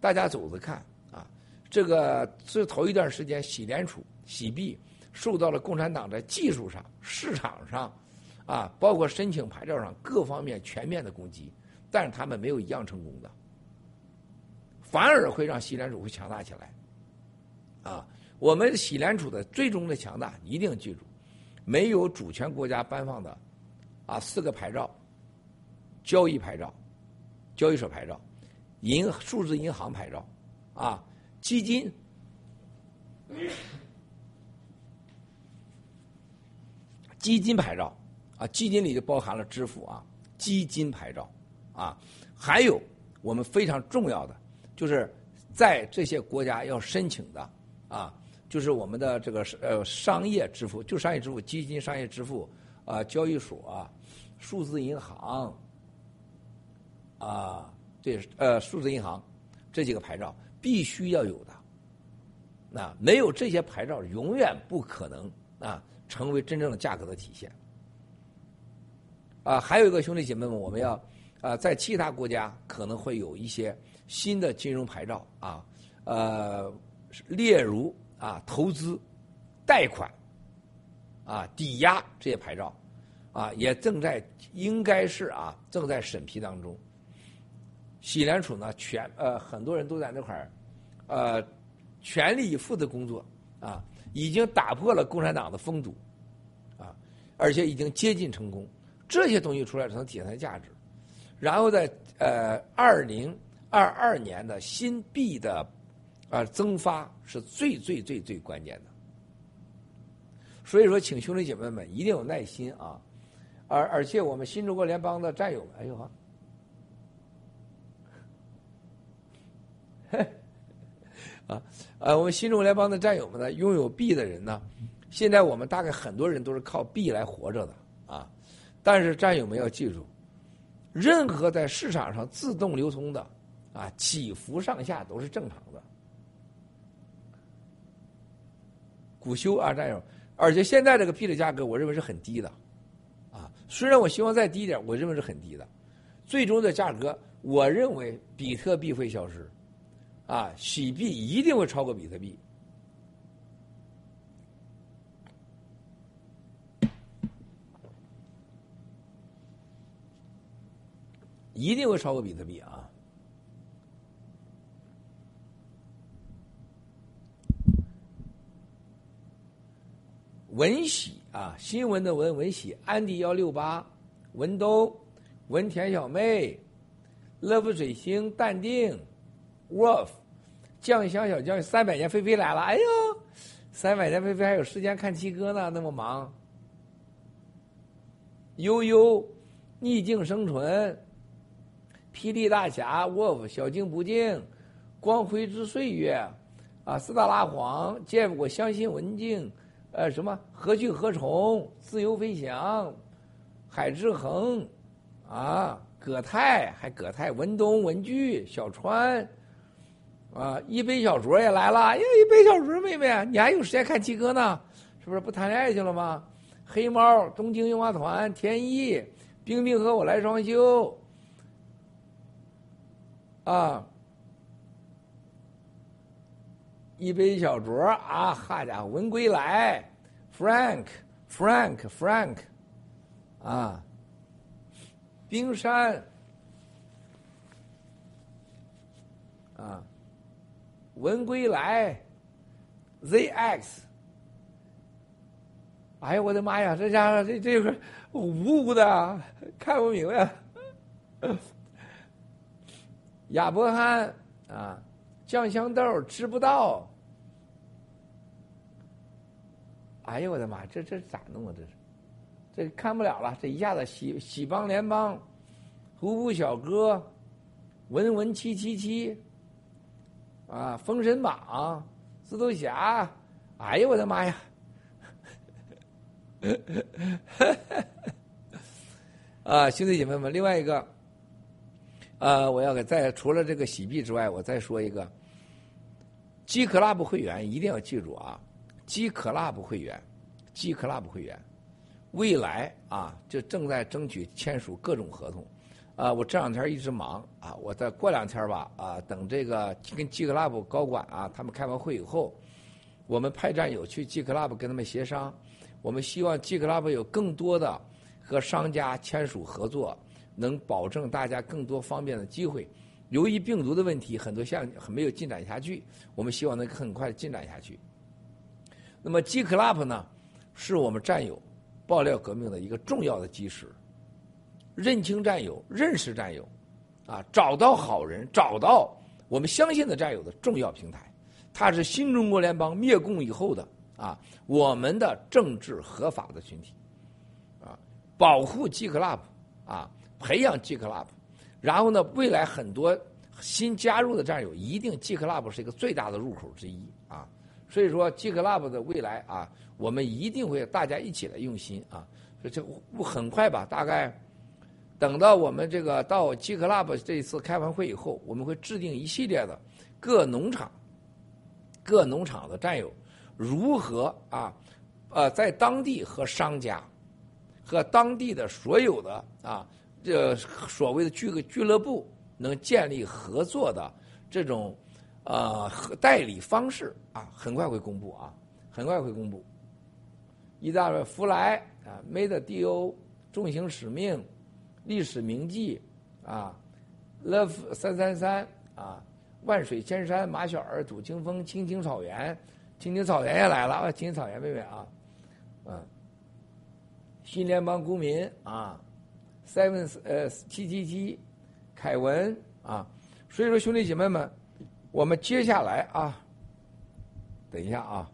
大家走着看啊，这个这头一段时间，洗联储、洗币。受到了共产党在技术上、市场上，啊，包括申请牌照上各方面全面的攻击，但是他们没有一样成功的，反而会让西联储会强大起来。啊，我们西联储的最终的强大一定记住，没有主权国家颁放的啊四个牌照：交易牌照、交易所牌照、银数字银行牌照、啊基金。基金牌照，啊，基金里就包含了支付啊，基金牌照，啊，还有我们非常重要的，就是在这些国家要申请的，啊，就是我们的这个呃商业支付，就商业支付、基金商业支付啊，交易所、数字银行，啊，这呃数字银行这几个牌照必须要有的，那没有这些牌照，永远不可能啊。成为真正的价格的体现。啊，还有一个兄弟姐妹们，我们要啊，在其他国家可能会有一些新的金融牌照啊，呃，例如啊，投资、贷款、啊，抵押这些牌照，啊，也正在应该是啊，正在审批当中。喜联储呢，全呃很多人都在那块儿，呃，全力以赴的工作啊，已经打破了共产党的封堵，啊，而且已经接近成功。这些东西出来才能体现它的价值。然后在呃二零二二年的新币的啊增发是最最最最关键的。所以说，请兄弟姐妹们一定有耐心啊！而而且我们新中国联邦的战友们，哎呦哈，啊，呃，我们新中国联邦的战友们呢，拥有币的人呢，现在我们大概很多人都是靠币来活着的啊。但是战友们要记住，任何在市场上自动流通的啊，起伏上下都是正常的。古修啊，战友，而且现在这个币的价格，我认为是很低的。啊虽然我希望再低一点，我认为是很低的。最终的价格，我认为比特币会消失，啊，洗币一定会超过比特币，一定会超过比特币啊。文喜。啊，新闻的文文喜，安迪幺六八，文东，文田小妹，love 水星，淡定，wolf，酱香小将，三百年菲菲来了，哎呦，三百年菲菲还有时间看七哥呢，那么忙。悠悠，逆境生存，霹雳大侠，wolf，小静不静，光辉之岁月，啊，斯大拉皇，见过相信文静。呃，什么何去何从？自由飞翔，海之恒，啊，葛泰还葛泰，文东文具小川，啊，一杯小酌也来了。哎呀，一杯小酌，妹妹，你还有时间看七哥呢？是不是不谈恋爱去了吗？黑猫，东京樱花团，天意，冰冰和我来双休，啊。一杯小酌啊，好家伙，文归来，Frank，Frank，Frank，啊，冰山，啊，文归来，ZX，哎呀，我的妈呀，这家伙这这个呜呜的，看不明白。亚伯罕啊，酱香豆吃不到。哎呦我的妈！这这咋弄啊？这是，这看不了了。这一下子喜喜邦联邦，胡胡小哥，文文七七七，啊，封神榜，蜘蛛侠，哎呦我的妈呀！啊，兄弟姐妹们，另外一个，呃，我要给在除了这个喜币之外，我再说一个，G Club 会员一定要记住啊。G Club 会员，G Club 会员，未来啊，就正在争取签署各种合同，啊，我这两天一直忙啊，我再过两天吧，啊，等这个跟 G Club 高管啊，他们开完会以后，我们派战友去 G Club 跟他们协商，我们希望 G Club 有更多的和商家签署合作，能保证大家更多方便的机会。由于病毒的问题，很多项没有进展下去，我们希望能很快进展下去。那么 G Club 呢，是我们战友爆料革命的一个重要的基石。认清战友，认识战友，啊，找到好人，找到我们相信的战友的重要平台。它是新中国联邦灭共以后的啊，我们的政治合法的群体，啊，保护 G Club，啊，培养 G Club，然后呢，未来很多新加入的战友，一定 G Club 是一个最大的入口之一。所以说，G Club 的未来啊，我们一定会大家一起来用心啊。这很快吧，大概等到我们这个到 G Club 这一次开完会以后，我们会制定一系列的各农场、各农场的战友如何啊，呃，在当地和商家和当地的所有的啊，这所谓的俱俱乐部能建立合作的这种。呃，代理方式啊，很快会公布啊，很快会公布。意大利福来啊，Made D O，重型使命，历史铭记啊，Love 三三三啊，万水千山马小儿吐清风，青青草原，青青草原也来了啊，青青草原妹妹啊，嗯，新联邦公民啊，seven 呃七七七，凯文啊，所以说兄弟姐妹们，我们接下来啊，等一下啊，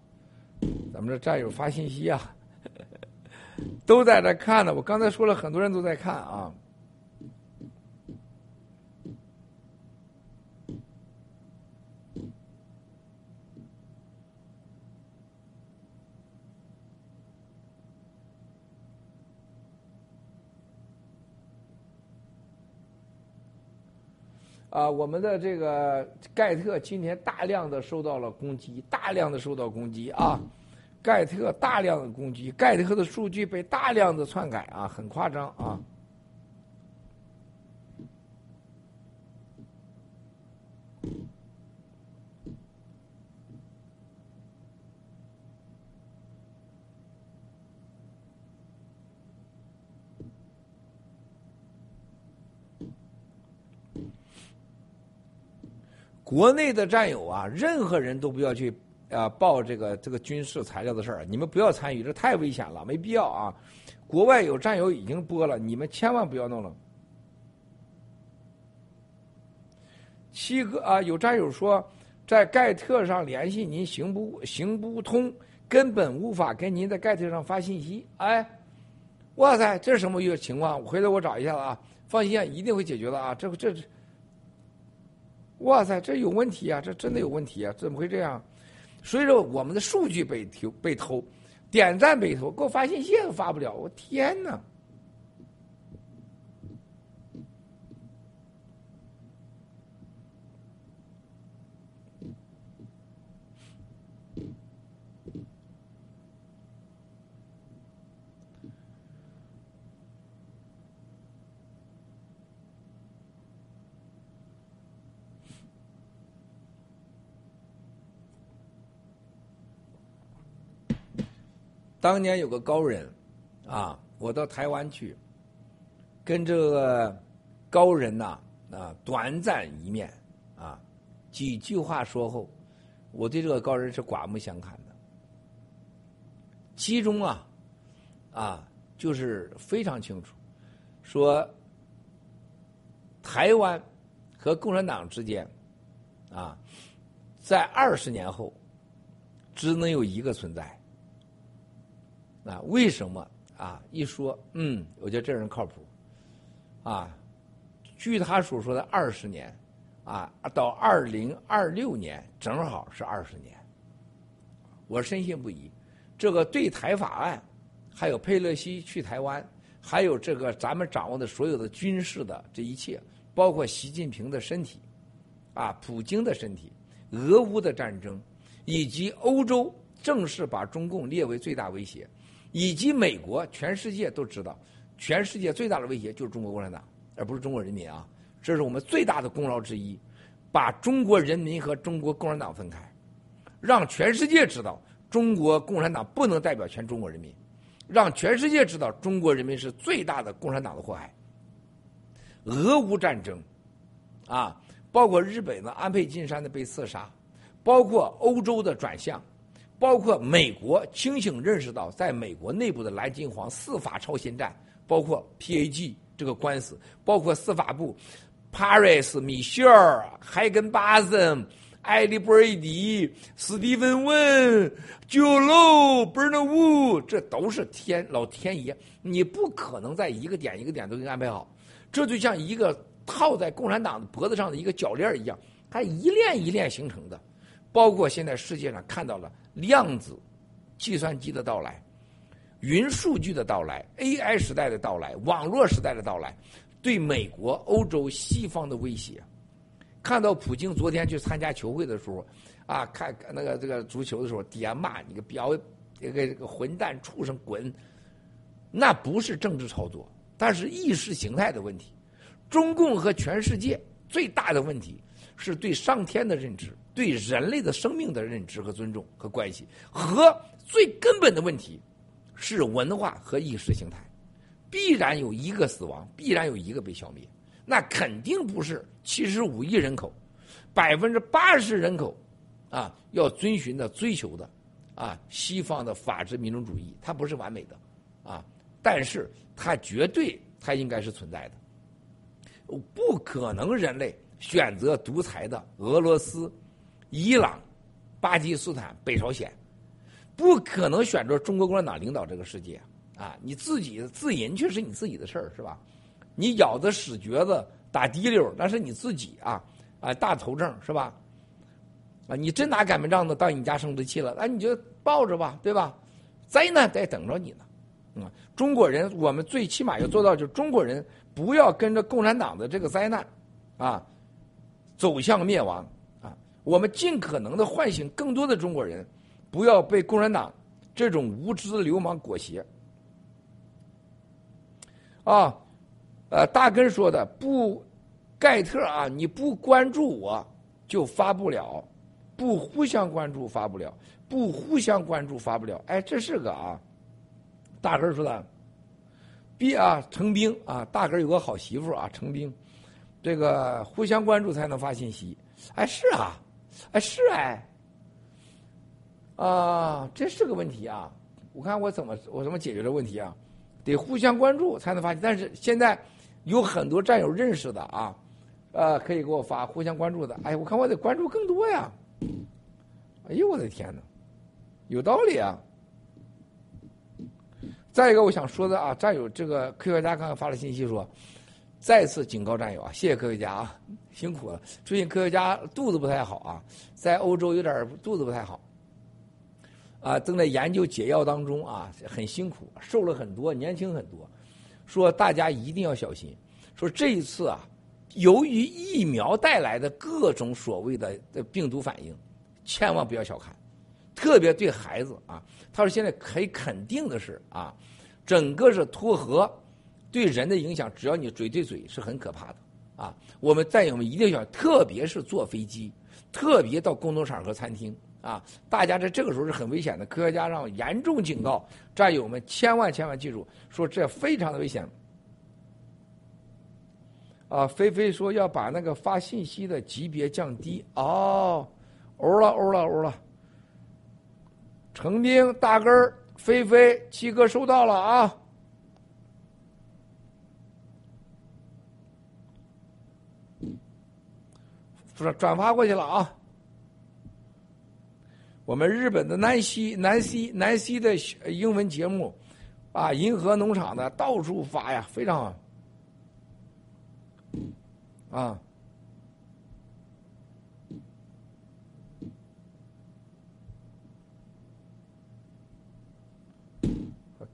咱们这战友发信息啊，都在这看呢，我刚才说了，很多人都在看啊。啊，我们的这个盖特今天大量的受到了攻击，大量的受到攻击啊！盖特大量的攻击，盖特的数据被大量的篡改啊，很夸张啊！国内的战友啊，任何人都不要去啊报这个这个军事材料的事儿，你们不要参与，这太危险了，没必要啊。国外有战友已经播了，你们千万不要弄了。七哥啊，有战友说在盖特上联系您行不行不通，根本无法跟您在盖特上发信息。哎，哇塞，这是什么一个情况？回头我找一下子啊，放心啊，一定会解决的啊。这这这。哇塞，这有问题啊！这真的有问题啊！怎么会这样？所以说我们的数据被偷，被偷，点赞被偷，给我发信息都发不了。我天哪！当年有个高人，啊，我到台湾去，跟这个高人呐啊短暂一面，啊，几句话说后，我对这个高人是刮目相看的。其中啊，啊，就是非常清楚，说台湾和共产党之间，啊，在二十年后，只能有一个存在。啊，为什么啊？一说，嗯，我觉得这人靠谱，啊，据他所说的二十年，啊，到二零二六年正好是二十年，我深信不疑。这个对台法案，还有佩洛西去台湾，还有这个咱们掌握的所有的军事的这一切，包括习近平的身体，啊，普京的身体，俄乌的战争，以及欧洲正式把中共列为最大威胁。以及美国，全世界都知道，全世界最大的威胁就是中国共产党，而不是中国人民啊！这是我们最大的功劳之一，把中国人民和中国共产党分开，让全世界知道中国共产党不能代表全中国人民，让全世界知道中国人民是最大的共产党的祸害。俄乌战争，啊，包括日本的安倍晋三的被刺杀，包括欧洲的转向。包括美国清醒认识到，在美国内部的蓝金黄司法超限战，包括 PAG 这个官司，包括司法部，Paris、米歇尔、海根巴森、艾利布瑞迪、斯蒂芬问、九楼、贝尔纳乌，这都是天老天爷，你不可能在一个点一个点都给你安排好，这就像一个套在共产党脖子上的一个铰链一样，它一链一链形成的。包括现在世界上看到了量子计算机的到来、云数据的到来、AI 时代的到来、网络时代的到来，对美国、欧洲、西方的威胁。看到普京昨天去参加球会的时候，啊，看那个这个足球的时候，底下骂你个表，这个这个混蛋畜生滚，那不是政治操作，但是意识形态的问题。中共和全世界最大的问题是对上天的认知。对人类的生命的认知和尊重和关系，和最根本的问题是文化和意识形态，必然有一个死亡，必然有一个被消灭。那肯定不是七十五亿人口，百分之八十人口，啊，要遵循的、追求的，啊，西方的法治民主主义，它不是完美的，啊，但是它绝对它应该是存在的，不可能人类选择独裁的俄罗斯、伊朗、巴基斯坦、北朝鲜，不可能选择中国共产党领导这个世界，啊，你自己自淫却是你自己的事儿，是吧？你咬着屎橛子打滴溜，那是你自己啊啊大头症是吧？啊，你真拿擀面杖子到你家生殖器了，那你就抱着吧，对吧？灾难在等着你呢。嗯，中国人我们最起码要做到，就是中国人不要跟着共产党的这个灾难啊走向灭亡。我们尽可能的唤醒更多的中国人，不要被共产党这种无知流氓裹挟啊。呃，大根说的不，盖特啊，你不关注我就发不了，不互相关注发不了，不互相关注发不了。哎，这是个啊，大根说的，逼啊成兵啊，大根有个好媳妇啊，成兵，这个互相关注才能发信息。哎，是啊，哎是哎，啊，这是个问题啊，我看我怎么我怎么解决这问题啊？得互相关注才能发现，但是现在。有很多战友认识的啊，呃，可以给我发互相关注的。哎，我看我得关注更多呀。哎呦，我的天哪，有道理啊。再一个，我想说的啊，战友这个科学家刚刚发了信息说，再次警告战友啊，谢谢科学家啊，辛苦了。最近科学家肚子不太好啊，在欧洲有点肚子不太好，啊，正在研究解药当中啊，很辛苦，瘦了很多，年轻很多。说大家一定要小心。说这一次啊，由于疫苗带来的各种所谓的病毒反应，千万不要小看，特别对孩子啊。他说现在可以肯定的是啊，整个是脱核对人的影响，只要你嘴对嘴是很可怕的啊。我们战友们一定要，特别是坐飞机，特别到公众场合、餐厅啊，大家在这个时候是很危险的。科学家让我严重警告战友们，千万千万记住，说这非常的危险。啊，菲菲说要把那个发信息的级别降低。哦，欧了欧了欧了。成兵大根儿，菲菲七哥收到了啊。转转发过去了啊。我们日本的南希南希南希的英文节目，啊，银河农场的到处发呀，非常。好。啊！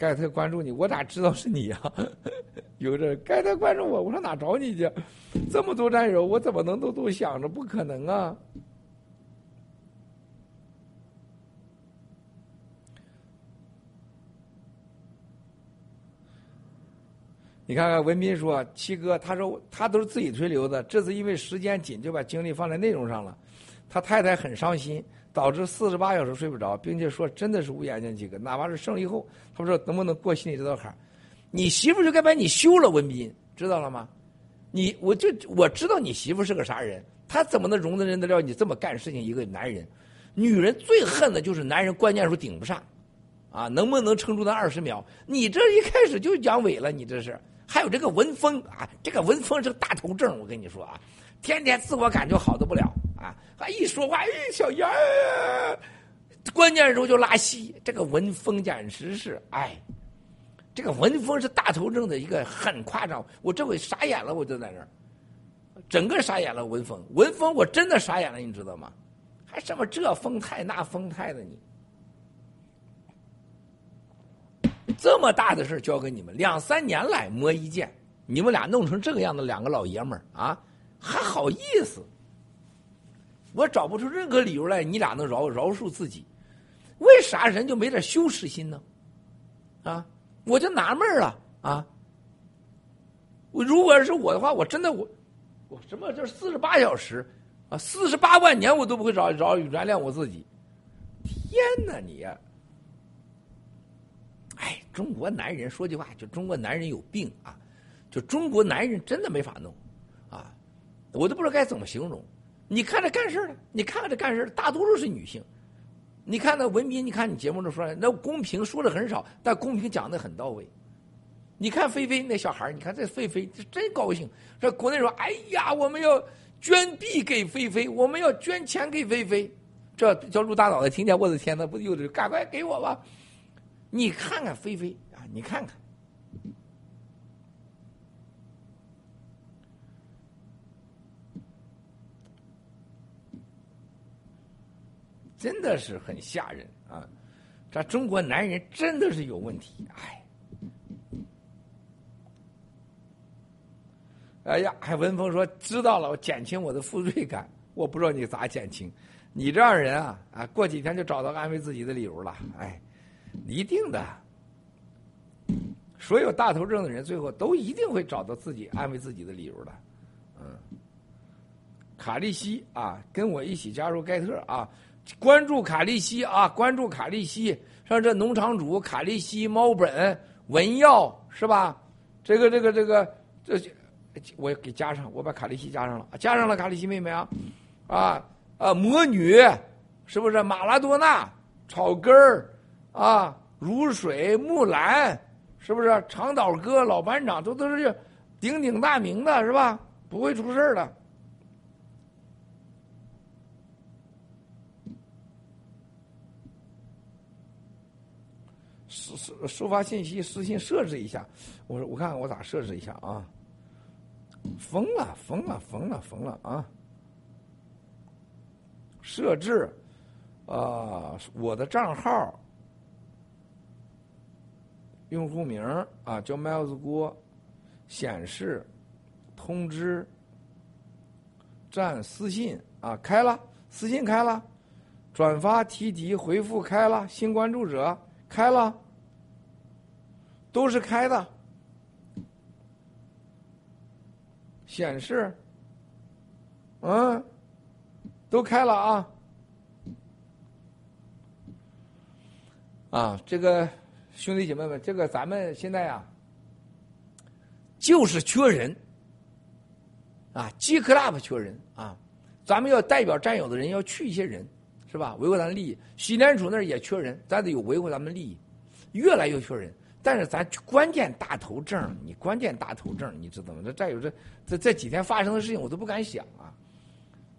盖特关注你，我咋知道是你呀？有这盖特关注我，我上哪找你去？这么多战友，我怎么能都都想着？不可能啊！你看看文斌说七哥，他说他都是自己推流的，这次因为时间紧，就把精力放在内容上了。他太太很伤心，导致四十八小时睡不着，并且说真的是乌眼睛几个，哪怕是生了以后，他说能不能过心里这道坎你媳妇就该把你休了，文斌知道了吗？你我就我知道你媳妇是个啥人，她怎么能容得忍得了你这么干事情一个男人？女人最恨的就是男人关键时候顶不上，啊，能不能撑住那二十秒？你这一开始就讲伪了，你这是。还有这个文峰啊，这个文峰是个大头症，我跟你说啊，天天自我感觉好的不了啊，还一说话，哎，小杨，关键时候就拉稀。这个文峰简直是，哎，这个文峰是大头症的一个很夸张。我这回傻眼了，我就在那儿，整个傻眼了。文峰，文峰，我真的傻眼了，你知道吗？还什么这风态那风态的你。这么大的事交给你们，两三年来磨一剑，你们俩弄成这个样子，两个老爷们儿啊，还好意思？我找不出任何理由来，你俩能饶饶恕自己？为啥人就没点羞耻心呢？啊，我就纳闷了啊！我如果是我的话，我真的我我什么这四十八小时啊，四十八万年我都不会饶饶原谅我自己。天哪，你！哎，中国男人说句话，就中国男人有病啊！就中国男人真的没法弄啊，我都不知道该怎么形容。你看这干事的，你看看这干事大多数是女性。你看那文斌，你看你节目中说那公平说的很少，但公平讲的很到位。你看菲菲那小孩你看这菲菲这真高兴。这国内说，哎呀，我们要捐币给菲菲，我们要捐钱给菲菲。这叫陆大脑袋听见，我的天呐，不就赶快给我吧！你看看菲菲啊，你看看，真的是很吓人啊！这中国男人真的是有问题，哎，哎呀，还文峰说知道了，我减轻我的负罪感，我不知道你咋减轻。你这样人啊啊，过几天就找到安慰自己的理由了。哎，一定的，所有大头症的人最后都一定会找到自己安慰自己的理由的。嗯，卡利西啊，跟我一起加入盖特啊，关注卡利西啊，关注卡利西，像这农场主卡利西、猫本、文耀是吧？这个这个这个这，我给加上，我把卡利西加上了，加上了卡利西妹妹啊啊。啊，魔女，是不是马拉多纳、草根儿啊，如水、木兰，是不是长岛哥、老班长，都都是鼎鼎大名的，是吧？不会出事儿的。收收发信息，私信设置一下。我说，我看看我咋设置一下啊？疯了，疯了，疯了，疯了啊！设置，啊，我的账号，用户名啊叫 Miles 郭，显示通知，占私信啊开了，私信开了，转发提及回复开了，新关注者开了，都是开的，显示，嗯。都开了啊！啊，这个兄弟姐妹们，这个咱们现在呀，就是缺人啊，G Club 缺人啊，咱们要代表战友的人要去一些人，是吧？维护咱的利益。西联储那儿也缺人，咱得有维护咱们利益，越来越缺人。但是咱关键大头症，你关键大头症，你知道吗？这战友这这这几天发生的事情，我都不敢想啊。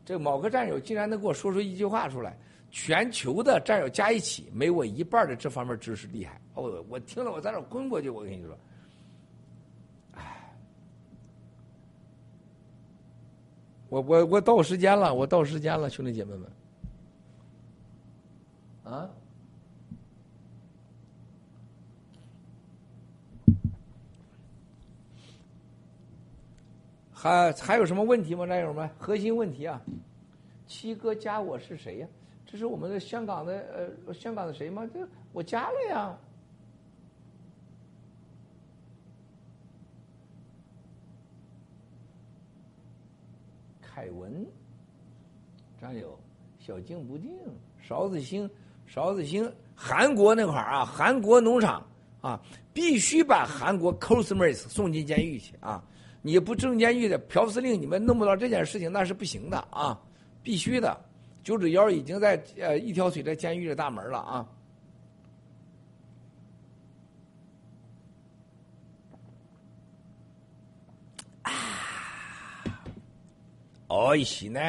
这某个战友竟然能给我说出一句话出来，全球的战友加一起没我一半的这方面知识厉害。我我听了我在那昏过去，我跟你说，哎，我我我到时间了，我到时间了，兄弟姐妹们，啊，还还有什么问题吗，战友们？核心问题啊！七哥加我是谁呀？这是我们的香港的呃，香港的谁吗？这我加了呀。凯文，战友，小静不静，勺子星，勺子星，韩国那块儿啊，韩国农场啊，必须把韩国 Cosmos 送进监狱去啊！你不正监狱的朴司令，你们弄不到这件事情，那是不行的啊！必须的，九指妖已经在呃一条腿在监狱的大门了啊！啊，哦，西呢？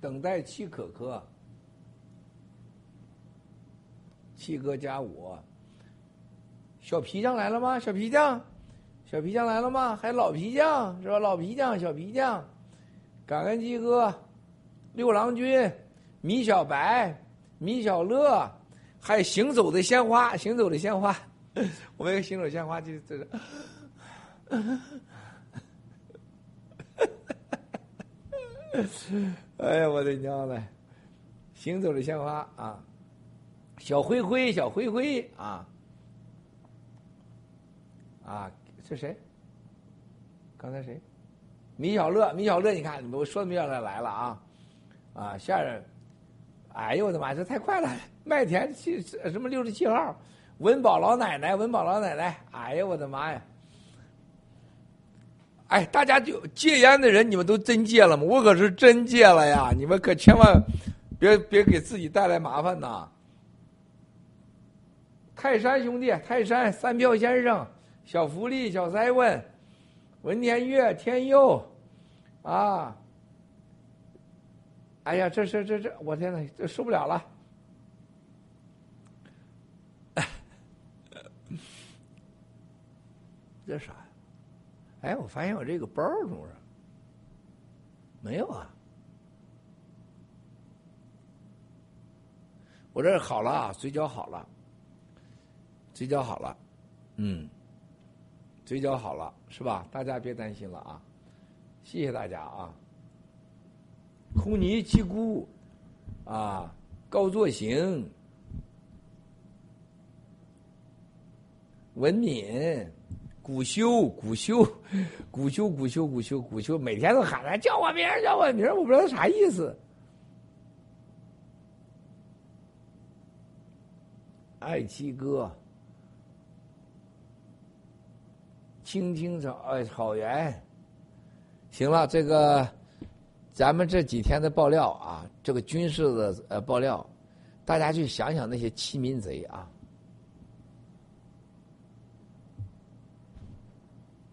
等待七可可。七哥加我，小皮匠来了吗？小皮匠，小皮匠来了吗？还有老皮匠是吧？老皮匠，小皮匠，感恩鸡哥，六郎君，米小白，米小乐，还有行走的鲜花，行走的鲜花，我们行走鲜花就这是，哎呀，我的娘嘞！行走的鲜花啊！小灰灰，小灰灰啊，啊，是谁？刚才谁？米小乐，米小乐，你看，我说米小乐来了啊，啊，下人，哎呦我的妈，这太快了，麦田七什么六十七号，文保老奶奶，文保老奶奶，哎呀，我的妈呀！哎，大家就戒烟的人，你们都真戒了吗？我可是真戒了呀！你们可千万别别给自己带来麻烦呐！泰山兄弟，泰山三票先生，小福利，小塞文，文天月，天佑，啊！哎呀，这这这这，我天呐，这受不了了！这啥呀？哎，我发现我这个包怎么着？没有啊！我这好了啊，嘴角好了，嘴角好了，嗯，嘴角好了，是吧？大家别担心了啊！谢谢大家啊！空尼七姑啊，高作行，文敏。古修，古修，古修，古修，古修，古修，每天都喊他叫我名叫我名我不知道啥意思。爱七哥，青青草呃草原，行了，这个咱们这几天的爆料啊，这个军事的呃爆料，大家去想想那些欺民贼啊。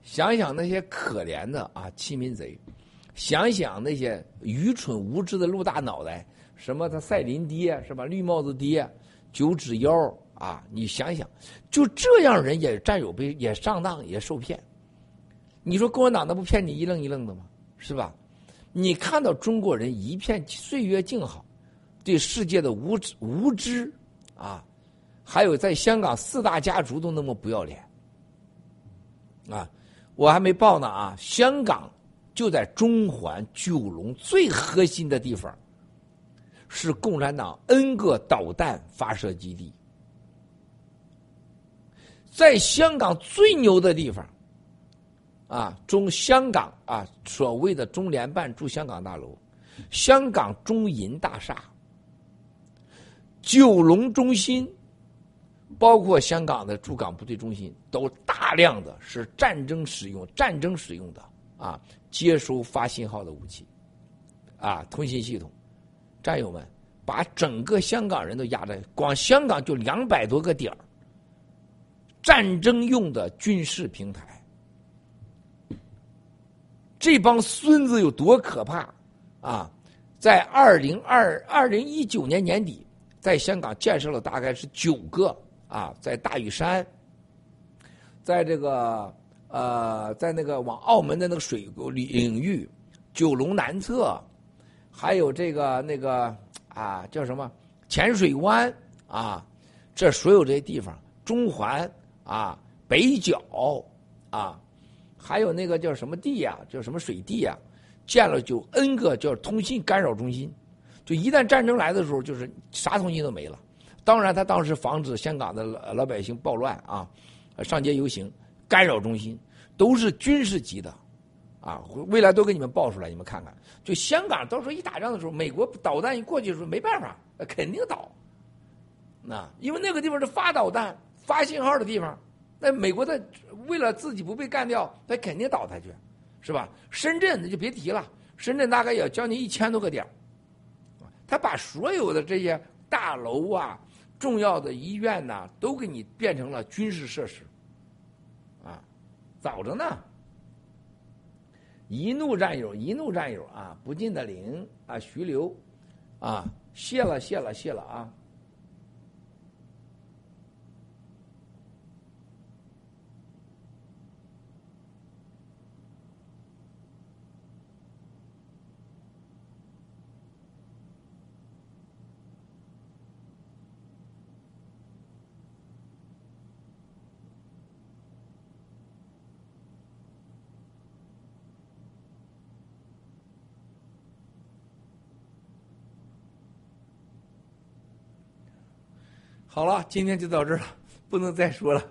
想想那些可怜的啊欺民贼，想想那些愚蠢无知的陆大脑袋，什么他赛林爹是吧？绿帽子爹，九指妖啊！你想想，就这样人也占有被也上当也受骗。你说共产党那不骗你一愣一愣的吗？是吧？你看到中国人一片岁月静好，对世界的无知无知啊，还有在香港四大家族都那么不要脸啊！我还没报呢啊！香港就在中环、九龙最核心的地方，是共产党 N 个导弹发射基地。在香港最牛的地方，啊，中香港啊，所谓的中联办驻香港大楼，香港中银大厦，九龙中心。包括香港的驻港部队中心，都大量的是战争使用、战争使用的啊，接收发信号的武器，啊，通信系统，战友们把整个香港人都压在，光香港就两百多个点儿，战争用的军事平台，这帮孙子有多可怕啊！在二零二二零一九年年底，在香港建设了大概是九个。啊，在大屿山，在这个呃，在那个往澳门的那个水沟领域，九龙南侧，还有这个那个啊，叫什么浅水湾啊，这所有这些地方，中环啊，北角啊，还有那个叫什么地呀，叫什么水地呀，建了就 N 个叫通信干扰中心，就一旦战争来的时候，就是啥通信都没了。当然，他当时防止香港的老百姓暴乱啊，上街游行，干扰中心都是军事级的，啊，未来都给你们报出来，你们看看。就香港到时候一打仗的时候，美国导弹一过去的时候，没办法，肯定倒。那因为那个地方是发导弹、发信号的地方，那美国的为了自己不被干掉，他肯定倒下去，是吧？深圳那就别提了，深圳大概有将近一千多个点他把所有的这些大楼啊。重要的医院呐，都给你变成了军事设施，啊，早着呢。一怒战友，一怒战友啊，不进的灵啊，徐流，啊，谢了，谢了，谢了啊。好了，今天就到这儿了，不能再说了，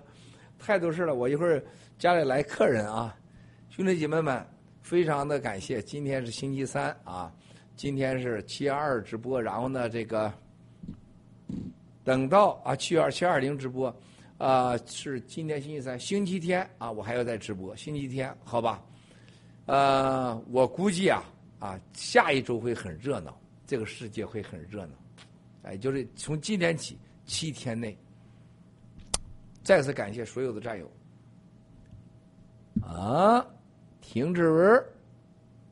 太多事了。我一会儿家里来客人啊，兄弟姐妹们，非常的感谢。今天是星期三啊，今天是七二直播，然后呢，这个等到啊七月二七二零直播，啊是今天星期三，星期天啊我还要再直播，星期天好吧？呃，我估计啊啊下一周会很热闹，这个世界会很热闹，哎，就是从今天起七天内，再次感谢所有的战友。啊，停止。